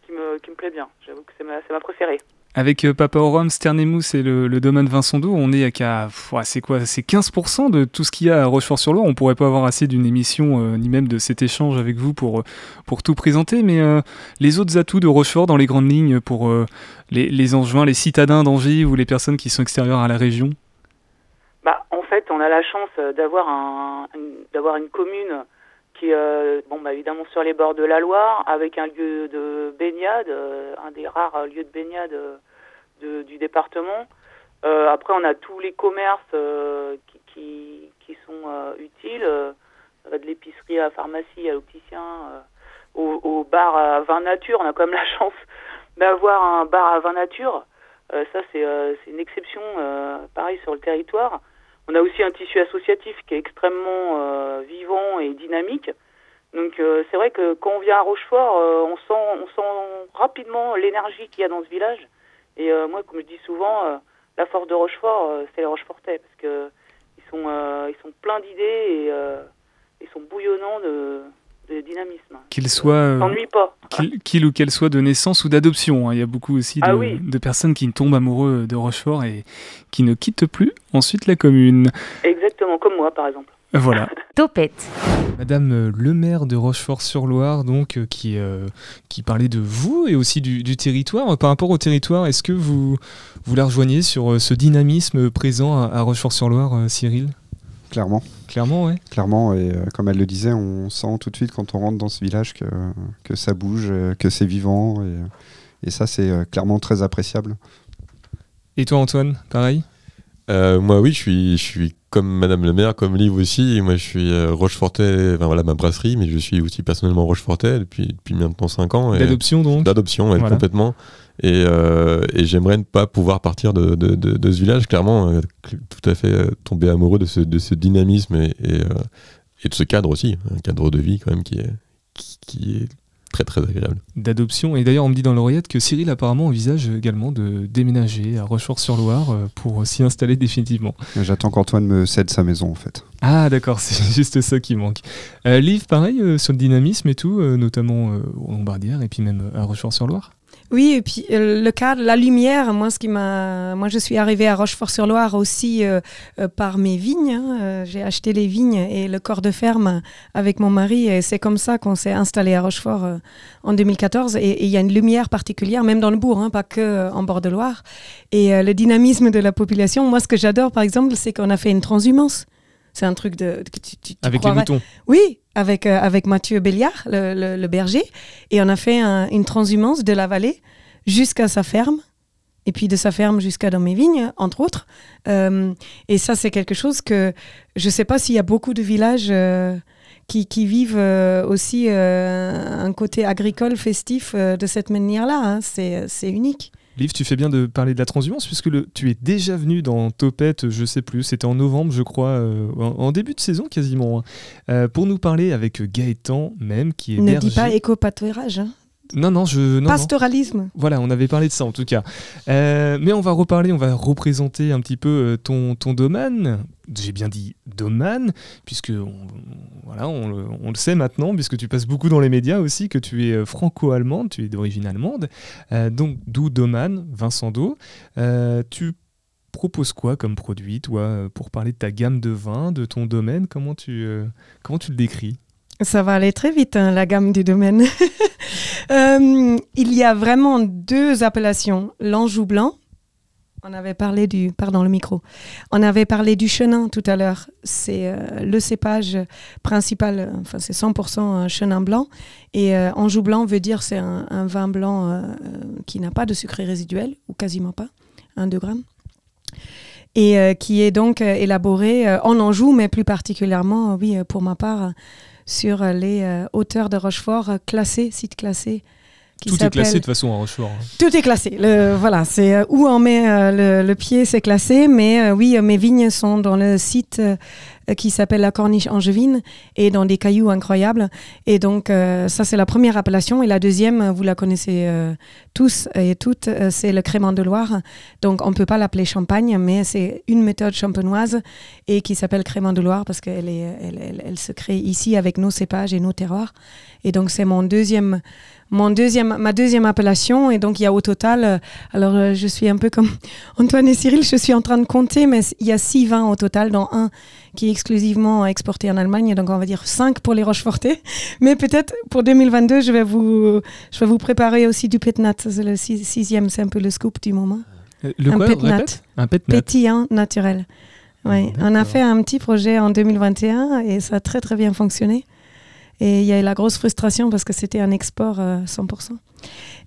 qui, me, qui me plaît bien. J'avoue que c'est ma, c'est ma préférée. Avec euh, Papa au rhum, Stern et le, domaine Vincent d'eau, on est qu'à- c'est quoi C'est 15% de tout ce qu'il y a à Rochefort-sur-Loire. On pourrait pas avoir assez d'une émission euh, ni même de cet échange avec vous pour euh, pour tout présenter. Mais les autres atouts de Rochefort dans les grandes lignes pour les, les les citadins d'Angers ou les personnes qui sont extérieures à la région? Bah, en fait, on a la chance d'avoir un, une, une commune euh, bon, bah, évidemment sur les bords de la Loire, avec un lieu de baignade, euh, un des rares euh, lieux de baignade de- du département. Après, on a tous les commerces qui, qui, sont utiles, de l'épicerie à la pharmacie, à l'opticien, au, au bar à vin nature. On a quand même la chance d'avoir un bar à vin nature. Ça, c'est une exception, pareil, sur le territoire. On a aussi un tissu associatif qui est extrêmement euh, vivant et dynamique. Donc euh, c'est vrai que quand on vient à Rochefort, euh, on sent on sent rapidement l'énergie qu'il y a dans ce village. Et euh, moi, comme je dis souvent, euh, la force de Rochefort, euh, c'est les Rochefortais parce que ils sont ils sont pleins d'idées et ils sont bouillonnants de, de dynamisme. Qu'ils soient euh, S'ennuie pas. qu'il qu'il ou qu'elle soit de naissance ou d'adoption. hein. Il y a beaucoup aussi de, Ah oui. de personnes qui tombent amoureux de Rochefort et qui ne quittent plus ensuite la commune. Exactement, comme moi par exemple. Voilà. Topette. Madame euh, le maire de Rochefort-sur-Loire, donc, euh, qui, euh, qui parlait de vous et aussi du, du territoire. Par rapport au territoire, est-ce que vous, vous la rejoignez sur ce dynamisme présent à, à Rochefort-sur-Loire, Cyril? Clairement, Clairement, ouais. clairement. Et euh, comme elle le disait, on sent tout de suite quand on rentre dans ce village que, que ça bouge, euh, que c'est vivant. Et, et ça, c'est euh, clairement très appréciable. Et toi, Antoine, pareil? Euh, moi, oui, je suis, je suis comme Madame le maire, comme Liv aussi. Moi, je suis euh, Rochefortais, enfin voilà ma brasserie, mais je suis aussi personnellement Rochefortais depuis, depuis maintenant 5 ans. D'adoption, donc D'adoption, ouais, Voilà. complètement. Et, euh, et j'aimerais ne pas pouvoir partir de, de, de- de ce village, clairement, euh, tout à fait euh, tomber amoureux de ce, de ce dynamisme et, et, et de ce cadre aussi, un cadre de vie quand même qui est, qui, qui est très très agréable. D'adoption. Et d'ailleurs, on me dit dans l'oreillette que Cyril apparemment envisage également de déménager à Rochefort-sur-Loire euh, pour s'y installer définitivement. J'attends qu'Antoine me cède sa maison, en fait. Ah d'accord, c'est juste ça qui manque. Euh, Liv, pareil, euh, sur le dynamisme et tout, euh, notamment euh, aux Lombardières et puis même à Rochefort-sur-Loire? Oui, et puis euh, le cadre, la lumière, moi, ce qui m'a, moi, je suis arrivée à Rochefort-sur-Loire aussi euh, euh, par mes vignes. hein. J'ai acheté les vignes et le corps de ferme avec mon mari, et c'est comme ça qu'on s'est installé à Rochefort en 2014. Et il y a une lumière particulière, même dans le bourg, hein, pas que en bord de Loire. Et le dynamisme de la population. Moi, ce que j'adore, par exemple, c'est qu'on a fait une transhumance. C'est un truc de que tu, tu- tu Avec les moutons. oui, avec, euh, avec Mathieu Béliard, le, le- berger. Et on a fait un- une transhumance de la vallée jusqu'à sa ferme. Et puis de sa ferme jusqu'à dans mes vignes, entre autres. Euh, et ça, c'est quelque chose que je ne sais pas s'il y a beaucoup de villages euh, qui, qui vivent aussi un côté agricole, festif de cette manière-là. hein. C'est unique. Liv, tu fais bien de parler de la transhumance puisque le, tu es déjà venu dans Topette, je sais plus, c'était en novembre, je crois, euh, en, en début de saison quasiment, hein, euh, pour nous parler avec Gaëtan même, qui est Ne berger. dis pas éco-pâturage. hein. Non, non, je... Non, non. Pastoralisme. Voilà, on avait parlé de ça en tout cas. Euh, mais on va reparler, on va représenter un petit peu euh, ton, ton domaine. J'ai bien dit domaine, puisque on, voilà, on, le- on le sait maintenant, puisque tu passes beaucoup dans les médias aussi, que tu es euh, franco-allemande, tu es d'origine allemande. Euh, donc, d'où domaine, Vincent Do. Euh, tu proposes quoi comme produit, toi, pour parler de ta gamme de vins, de ton domaine? Comment tu, comment tu le décris? Ça va aller très vite, hein, la gamme du domaine. Euh, il y a vraiment deux appellations. L'Anjou blanc, on avait parlé du, pardon le micro, on avait parlé du chenin tout à l'heure. C'est euh, le cépage principal, enfin c'est 100% chenin blanc. Et euh, Anjou blanc veut dire c'est un, vin blanc qui n'a pas de sucre résiduel, ou quasiment pas, 1-2 grammes et qui est donc élaboré en Anjou, mais plus particulièrement, oui, pour ma part, sur les hauteurs de Rochefort classées, sites classés tout est classé de façon en Rochefort. Tout est classé. Le, voilà, c'est euh, où on met euh, le, pied, c'est classé. Mais euh, oui, mes vignes sont dans le site qui s'appelle la Corniche Angevine et dans des cailloux incroyables. Et donc, ça, c'est la première appellation. Et la deuxième, vous la connaissez tous et toutes, c'est le crément de Loire. Donc, on ne peut pas l'appeler champagne, mais c'est une méthode champenoise et qui s'appelle crément de Loire parce qu'elle elle, elle se crée ici avec nos cépages et nos terroirs. Et donc, c'est mon deuxième mon deuxième, ma deuxième appellation. Et donc, il y a au total, euh, alors euh, je suis un peu comme Antoine et Cyril, je suis en train de compter, mais il y a six vins au total, dont un qui est exclusivement exporté en Allemagne. Donc, on va dire cinq pour les Rochefortais. Mais peut-être pour 2022, je vais vous, je vais vous préparer aussi du Petnat. C'est le sixième, c'est un peu le scoop du moment. Euh, le un quoi, Petnat. Un Petnat. Pétillant naturel. Oui, on a fait un petit projet en 2021 et ça a très très bien fonctionné. Et il y a eu la grosse frustration parce que c'était un export 100%. Euh,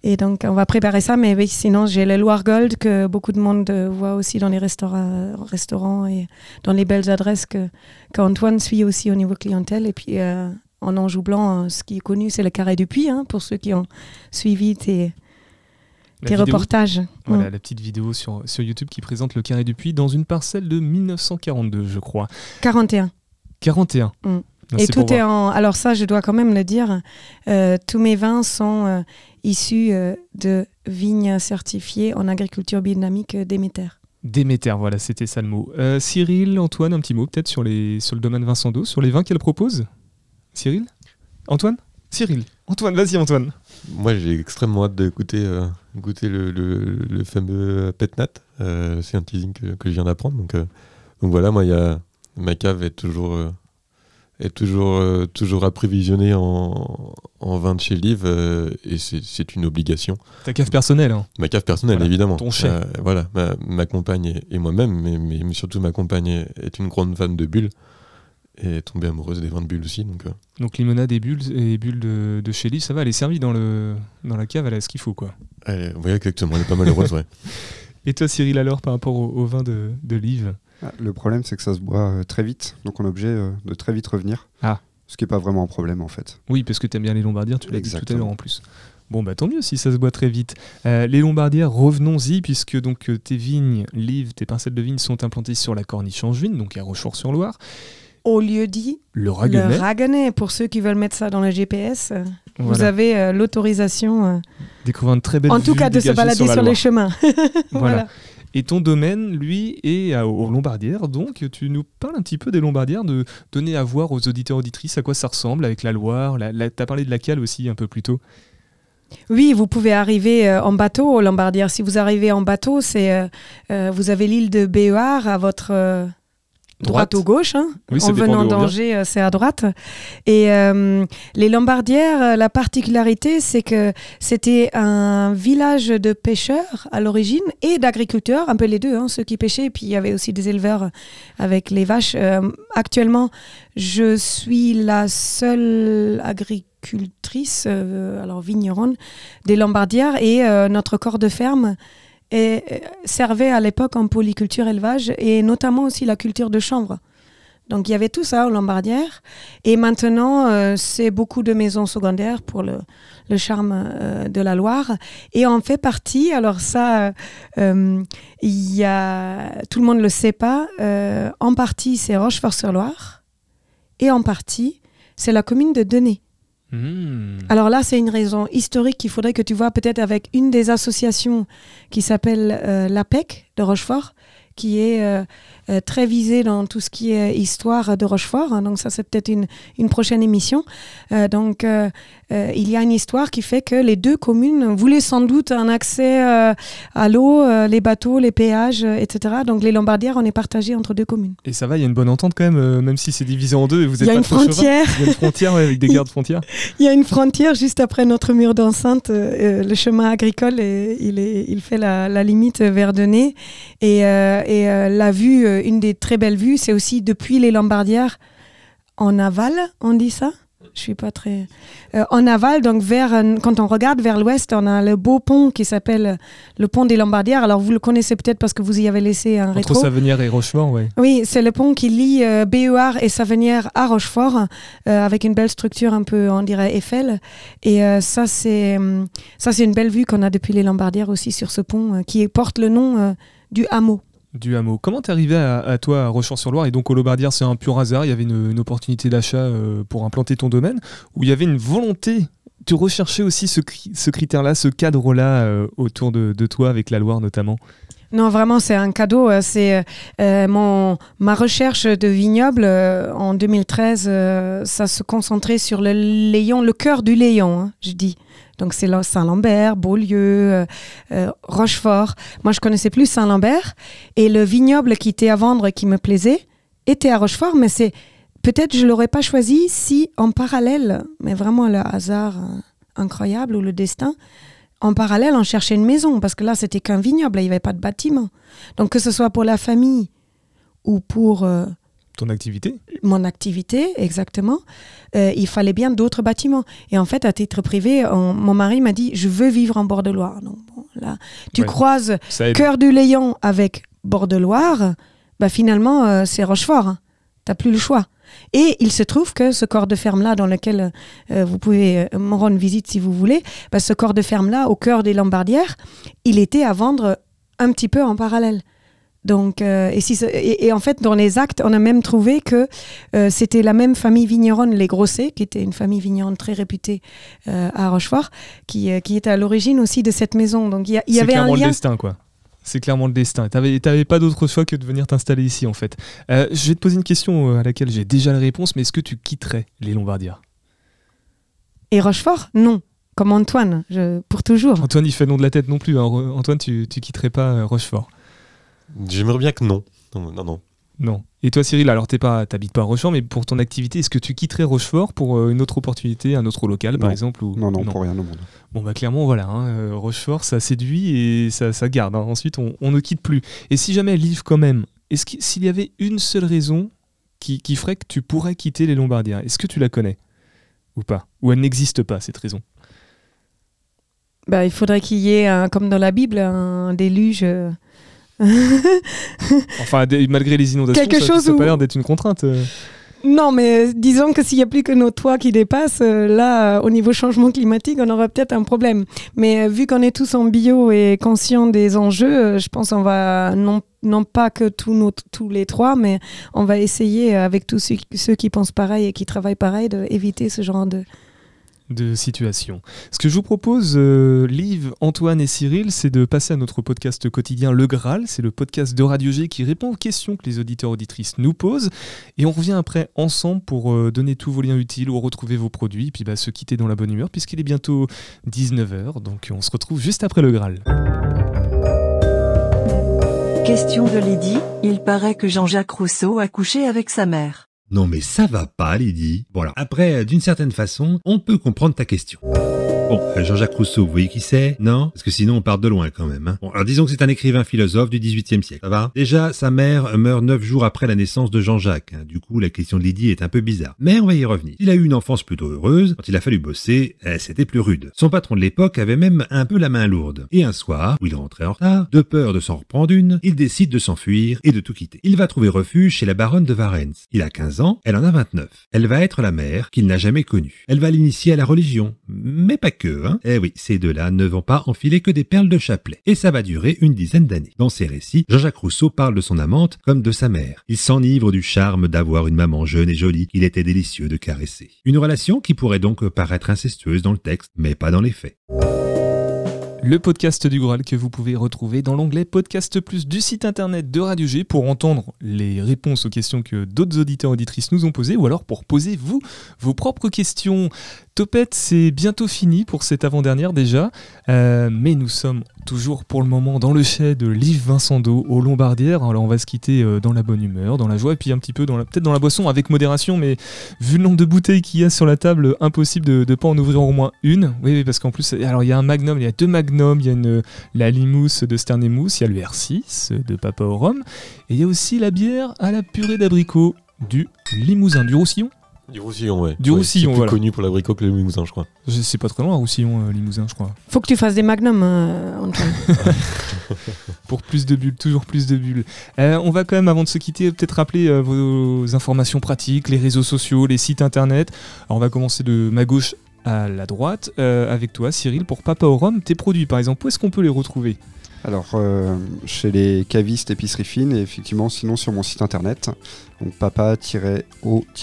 et donc, on va préparer ça. Mais oui, sinon, j'ai le Loire Gold que beaucoup de monde euh, voit aussi dans les restaurants, restaurants et dans les belles adresses que qu'Antoine suit aussi au niveau clientèle. Et puis, euh, en Anjou Blanc, ce qui est connu, c'est le Carré du Puy, hein, pour ceux qui ont suivi tes, tes reportages. Voilà, la petite vidéo sur, sur YouTube qui présente le Carré du Puy dans une parcelle de 1942, je crois. 41. 41. Et tout est en. Alors, ça, je dois quand même le dire. Euh, tous mes vins sont euh, issus euh, de vignes certifiées en agriculture biodynamique Déméter. Déméter, voilà, c'était ça le mot. Cyril, Antoine, un petit mot peut-être sur, les... sur le domaine Vincent d'eau, sur les vins qu'elle propose? Cyril? Antoine? Cyril? Antoine, vas-y Antoine Moi j'ai extrêmement hâte de goûter, goûter le, le, fameux Petnat. c'est un teasing que, que je viens d'apprendre. Donc, donc voilà, moi y a, ma cave est toujours est toujours, euh, toujours apprévisionné en, en vin de chez Liv euh, et c'est une obligation. Ta cave personnelle hein. Ma cave personnelle, évidemment. Ton chef. Euh, voilà, ma, ma, compagne et, moi-même, mais, mais, surtout ma compagne est, une grande fan de bulles et est tombée amoureuse des vins de bulles aussi. Donc, donc limonade et bulles, et bulles de, de chez Liv, ça va, elle est servie dans, le, dans la cave, elle a ce qu'il faut. quoi. oui, exactement, elle est pas malheureuse, ouais. Et toi, Cyril, alors, par rapport au, vin de, de Liv? Ah, le problème, c'est que ça se boit euh, très vite, donc on est obligé euh, de très vite revenir. Ah. Ce qui n'est pas vraiment un problème en fait. Oui, parce que tu aimes bien les lombardières, tu l'as dit tout à l'heure en plus. Bon, bah tant mieux si ça se boit très vite. Euh, les lombardières, revenons-y, puisque donc tes vignes, livres, tes pincelles de vignes sont implantées sur la corniche angevine, donc à Rochefort-sur-Loire. Au lieu dit le Raguenet. Le Raguenet, pour ceux qui veulent mettre ça dans le GPS, vous avez l'autorisation. Découvrir une très belle En tout cas, de se balader sur, les chemins. voilà. Et ton domaine, lui, est aux Lombardières. Donc, tu nous parles un petit peu des Lombardières, de donner à voir aux auditeurs auditrices à quoi ça ressemble avec la Loire. tu as parlé de la cale aussi un peu plus tôt. Oui, vous pouvez arriver euh, en bateau aux Lombardières. Si vous arrivez en bateau, c'est euh, euh, vous avez l'île de Béoard à votre droite, ou gauche. Hein. en venant d'Angers, euh, c'est à droite. Et euh, les Lombardières, euh, la particularité, c'est que c'était un village de pêcheurs à l'origine et d'agriculteurs, un peu les deux, hein, ceux qui pêchaient. Et puis il y avait aussi des éleveurs avec les vaches. actuellement, je suis la seule agricultrice, alors vigneronne, des Lombardières et notre corps de ferme et euh, servait à l'époque en polyculture élevage et notamment aussi la culture de chanvre. Donc il y avait tout ça aux Lombardières. Et maintenant, euh, c'est beaucoup de maisons secondaires pour le, charme euh, de la Loire. Et on fait partie, alors ça, il y a, tout le monde ne le sait pas, en partie c'est Rochefort-sur-Loire et en partie c'est la commune de Denay. Hmm. Alors là, c'est une raison historique qu'il faudrait que tu vois peut-être avec une des associations qui s'appelle euh, l'APEC de Rochefort, qui est euh, euh, très visé dans tout ce qui est histoire de Rochefort. Donc ça, c'est peut-être une, une, prochaine émission. Euh, donc euh, il y a une histoire qui fait que les deux communes voulaient sans doute un accès à l'eau, les bateaux, les péages, etc. Donc les Lombardières, on est partagé entre deux communes. Et ça va, il y a une bonne entente quand même, même si c'est divisé en deux et vous êtes Il y a une frontière. Il y a une frontière avec des gardes frontières. il y a une frontière juste après notre mur d'enceinte. le chemin agricole, il, est, il fait la, la limite Verdonné. Et, et la vue euh, une des très belles vues, c'est aussi depuis les Lombardières en aval, on dit ça? Je suis pas très. Euh, en aval, donc vers, euh, quand on regarde vers l'ouest, on a le beau pont qui s'appelle le pont des Lombardières. Alors vous le connaissez peut-être parce que vous y avez laissé un rétro. Entre Savenière et Rochefort, oui. Oui, c'est le pont qui lie BER et Savenière à Rochefort, avec une belle structure un peu, on dirait Eiffel. Et ça, c'est ça, c'est une belle vue qu'on a depuis les Lombardières aussi sur ce pont qui porte le nom du hameau du hameau. Comment t'es arrivé à, toi à Rochefort-sur-Loire et donc au Lobardière c'est un pur hasard, il y avait une, opportunité d'achat euh, pour implanter ton domaine ou il y avait une volonté tu recherchais aussi ce, critère-là, ce cadre-là euh, autour de, toi avec la Loire notamment? Non, vraiment, c'est un cadeau. Euh, c'est mon ma recherche de vignoble en 2013. ça se concentrait sur le Léon, le cœur du Léon, hein, je dis. Donc c'est Saint-Lambert, Beaulieu, euh, euh, Rochefort. Moi, je connaissais plus Saint-Lambert. Et le vignoble qui était à vendre, qui me plaisait, était à Rochefort, mais c'est peut-être je l'aurais pas choisi si en parallèle, mais vraiment le hasard euh, incroyable ou le destin, en parallèle, on cherchait une maison parce que là, c'était qu'un vignoble, il n'y avait pas de bâtiment. Donc que ce soit pour la famille ou pour ton activité? Mon activité, exactement. Euh, il fallait bien d'autres bâtiments. Et en fait, à titre privé, mon mari m'a dit Je veux vivre en bord de Loire. Donc, là, tu croises Cœur du Léon avec bord de Loire, bah, finalement, euh, c'est Rochefort. Hein. Tu n'as plus le choix. Et il se trouve que ce corps de ferme-là, dans lequel euh, vous pouvez me rendre visite si vous voulez, bah, ce corps de ferme-là, au cœur des Lombardières, il était à vendre un petit peu en parallèle. Donc, euh, et, si, et, en fait, dans les actes, on a même trouvé que euh, c'était la même famille vigneronne, les Grosset, qui était une famille vigneronne très réputée euh, à Rochefort, qui, qui était à l'origine aussi de cette maison. Donc, il y, avait un lien. C'est clairement le destin, quoi. C'est clairement le destin. Tu n'avais pas d'autre choix que de venir t'installer ici, en fait. je vais te poser une question à laquelle j'ai déjà la réponse, mais est-ce que tu quitterais les Lombardières Et Rochefort? Non comme Antoine, pour toujours. Antoine, il fait nom de la tête non plus. Hein. Antoine, tu, tu quitterais pas Rochefort? J'aimerais bien que non. Non, non. non. Et toi, Cyril, alors tu t'habites pas à Rochefort, mais pour ton activité, est-ce que tu quitterais Rochefort pour euh, une autre opportunité, un autre local, par exemple ou... non, non, pour rien au monde. Bon, bah clairement, voilà, hein, euh, Rochefort, ça séduit et ça, ça garde. Hein. Ensuite, on, ne quitte plus. Et si jamais elle livre quand même, est-ce s'il y avait une seule raison qui, qui ferait que tu pourrais quitter les Lombardiens, est-ce que tu la connais ou pas? Ou elle n'existe pas, cette raison? Bah, il faudrait qu'il y ait, comme dans la Bible, un déluge euh, enfin, malgré les inondations, Quelque ça, chose ça pas l'air d'être une contrainte. Euh. Non, mais disons que s'il n'y a plus que nos toits qui dépassent, euh, là, au niveau changement climatique, on aurait peut-être un problème. Mais euh, vu qu'on est tous en bio et conscients des enjeux, je pense qu'on va, non, non pas que tous, nos, tous les trois, mais on va essayer, avec tous ceux, ceux qui pensent pareil et qui travaillent pareil, d'éviter ce genre de, de situation. Ce que je vous propose, euh, Liv, Antoine et Cyril, c'est de passer à notre podcast quotidien Le Graal. C'est le podcast de Radio G qui répond aux questions que les auditeurs auditrices nous posent. Et on revient après ensemble pour euh, donner tous vos liens utiles ou retrouver vos produits, puis bah, se quitter dans la bonne humeur, puisqu'il est bientôt 19h. Donc on se retrouve juste après Le Graal. Question de Lydie, il paraît que Jean-Jacques Rousseau a couché avec sa mère. Non mais ça va pas, Lydie. Alors, après, d'une certaine façon, on peut comprendre ta question. Bon, euh, Jean-Jacques Rousseau, vous voyez qui c'est Non? Parce que sinon on part de loin quand même. Hein. Bon, alors disons que c'est un écrivain philosophe du XVIIIe siècle, ça va? Déjà, sa mère meurt neuf jours après la naissance de Jean-Jacques. Hein. Du coup, la question de Lydie est un peu bizarre. Mais on va y revenir. Il a eu une enfance plutôt heureuse. Quand il a fallu bosser, eh, c'était plus rude. Son patron de l'époque avait même un peu la main lourde. Et un soir, où il rentrait en retard, de peur de s'en reprendre une, il décide de s'enfuir et de tout quitter. Il va trouver refuge chez la baronne de Varennes. Il a 15 ans, elle en a 29. Elle va être la mère qu'il n'a jamais connue. Elle va l'initier à la religion. Mais pas que, hein. Eh oui, ces deux-là ne vont pas enfiler que des perles de chapelet. Et ça va durer une dizaine d'années. Dans ses récits, Jean-Jacques Rousseau parle de son amante comme de sa mère. Il s'enivre du charme d'avoir une maman jeune et jolie qu'il était délicieux de caresser. Une relation qui pourrait donc paraître incestueuse dans le texte, mais pas dans les faits. Le podcast du Graal que vous pouvez retrouver dans l'onglet Podcast Plus du site internet de Radio G pour entendre les réponses aux questions que d'autres auditeurs auditrices nous ont posées ou alors pour poser vous vos propres questions. Topette, c'est bientôt fini pour cette avant-dernière déjà, euh, mais nous sommes toujours pour le moment dans le chai de Liv Vincent Do au Lombardière. Alors on va se quitter euh, dans la bonne humeur, dans la joie et puis un petit peu peut-être dans la boisson avec modération, mais vu le nombre de bouteilles qu'il y a sur la table, impossible de ne pas en ouvrir au moins une. Oui, parce qu'en plus, alors il y a un Magnum, il y a deux Magnum, il y a une, la Limousse de Sternemousse, il y a le R6 de Papa au Rhum, et il y a aussi la bière à la purée d'abricot du Limousin, du Roussillon. Du Roussillon, ouais. Du Ouais, Roussillon, C'est plus voilà. connu pour l'abricot que le Limousin, je crois. Sais pas très loin, Roussillon, euh, Limousin, je crois. Faut que tu fasses des magnums, euh, Antoine. Pour plus de bulles, toujours plus de bulles. Euh, on va quand même, avant de se quitter, peut-être rappeler euh, vos informations pratiques, les réseaux sociaux, les sites internet. Alors, on va commencer de ma gauche à la droite euh, avec toi, Cyril, pour Papa au Rhum. Tes produits, par exemple, où est-ce qu'on peut les retrouver? Alors, euh, chez les cavistes épicerie fine et effectivement, sinon sur mon site internet, donc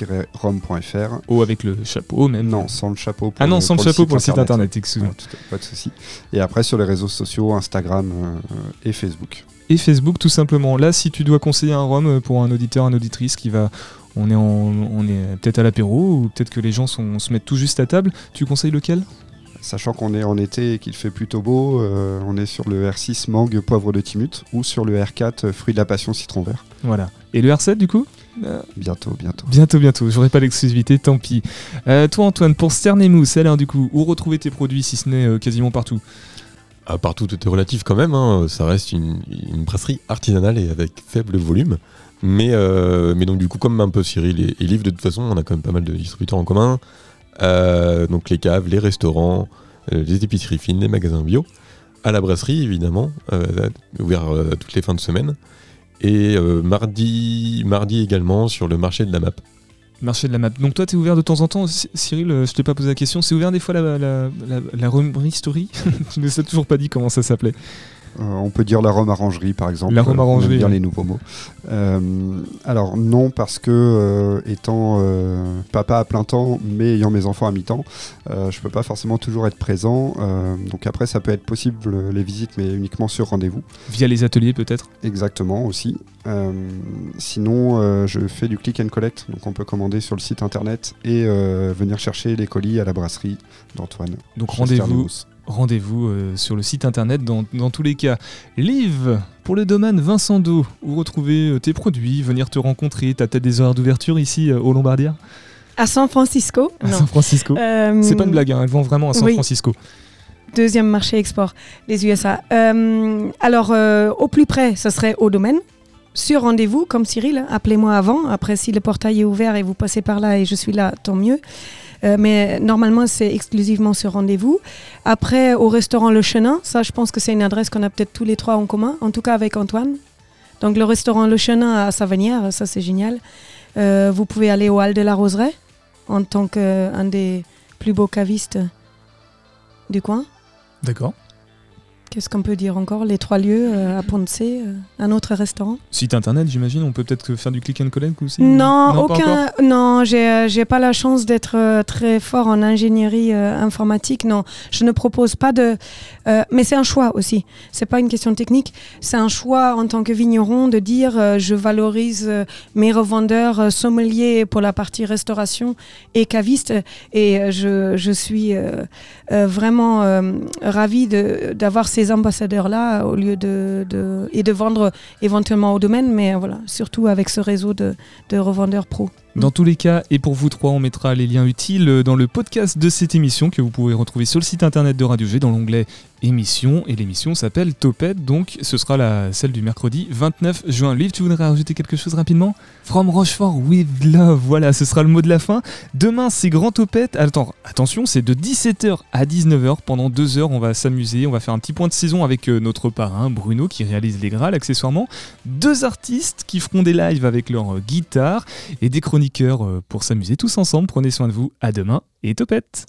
papa-o-rhum.fr. Oh, avec le chapeau même. Non, sans le chapeau. Pour Ah non, le- sans le chapeau pour le site internet, à- pas de souci. Et après, sur les réseaux sociaux, Instagram euh, et Facebook. Et Facebook, tout simplement. Là, si tu dois conseiller un rhum pour un auditeur, un auditrice qui va. On est, en- on est peut-être à l'apéro ou peut-être que les gens sont- se mettent tout juste à table. Tu conseilles lequel? Sachant qu'on est en été et qu'il fait plutôt beau, euh, on est sur le R6 mangue poivre de Timut ou sur le R4 euh, fruit de la passion citron vert. Voilà. Et le R7 du coup? Euh, Bientôt, bientôt. Bientôt, bientôt. J'aurai pas l'exclusivité, tant pis. Euh, toi, Antoine, pour Sternemousse, alors du coup, où retrouver tes produits si ce n'est euh, quasiment partout? Ah, partout, tout est relatif quand même. hein. Ça reste une, une brasserie artisanale et avec faible volume. Mais, euh, mais donc, du coup, comme un peu Cyril et, et Liv, de toute façon, on a quand même pas mal de distributeurs en commun. Euh, donc, les caves, les restaurants, euh, les épiceries fines, les magasins bio. À la brasserie, évidemment, euh, ouvert toutes les fins de semaine. Et mardi, mardi également sur le marché de la map. Marché de la map. Donc toi, tu es ouvert de temps en temps. Cyril, je t'ai pas posé la question. C'est ouvert des fois la, la, la, la ne sais toujours pas dit comment ça s'appelait. Euh, on peut dire la Rome Orangerie par exemple. La Orangerie, bien ouais. les nouveaux mots. Euh, alors non parce que euh, étant papa à plein temps mais ayant mes enfants à mi-temps, je peux pas forcément toujours être présent. Donc après ça peut être possible les visites mais uniquement sur rendez-vous. Via les ateliers peut-être? Exactement aussi. Sinon je fais du click and collect donc on peut commander sur le site internet et venir chercher les colis à la brasserie d'Antoine. Donc rendez-vous. Rendez-vous euh, sur le site internet dans, dans tous les cas. Liv, pour le domaine Vincent Do, où retrouver euh, tes produits, venir te rencontrer, t'as peut-être des horaires d'ouverture ici euh, au Lombardia? À San Francisco À Non. San Francisco Euh, C'est pas une blague, hein, elle vend vraiment à San oui. Francisco. Deuxième marché export, les USA. Alors, au plus près, ce serait au domaine. Sur rendez-vous, comme Cyril, appelez-moi avant. Après, si le portail est ouvert et vous passez par là et je suis là, tant mieux. Euh, mais normalement, c'est exclusivement sur rendez-vous. Après, au restaurant Le Chenin, ça, je pense que c'est une adresse qu'on a peut-être tous les trois en commun, en tout cas avec Antoine. Donc, le restaurant Le Chenin à Savanière, ça, c'est génial. Euh, vous pouvez aller au Hall de la Roseraie en tant qu'un des plus beaux cavistes du coin. D'accord. Qu'est-ce qu'on peut dire encore Les trois lieux euh, à Ponce, euh, un autre restaurant Site internet, j'imagine, on peut peut-être faire du click and collect aussi Non, aucun. Non, j'ai euh, j'ai pas la chance d'être très fort en ingénierie euh, informatique. Non, je ne propose pas de. mais c'est un choix aussi. C'est pas une question technique. C'est un choix en tant que vigneron de dire je valorise mes revendeurs sommeliers pour la partie restauration et caviste. Et je, je suis vraiment ravie d'avoir ces ambassadeurs-là au lieu de, de- et de vendre éventuellement au domaine, mais voilà, surtout avec ce réseau de, de revendeurs pro. Dans tous les cas, et pour vous trois, on mettra les liens utiles dans le podcast de cette émission que vous pouvez retrouver sur le site internet de Radio G dans l'onglet émission. Et l'émission s'appelle Topette, donc ce sera la, celle du mercredi 29 juin. Liv, tu voudrais rajouter quelque chose rapidement? From Rochefort with love, voilà, ce sera le mot de la fin. Demain, c'est Grand Topette. Attends, attention, c'est de 17h à 19h. Pendant deux heures, on va s'amuser, on va faire un petit point de saison avec euh, notre parrain Bruno qui réalise les Grâles accessoirement. Deux artistes qui feront des lives avec leur euh, guitare et des euh, pour s'amuser tous ensemble. Prenez soin de vous, à demain et topette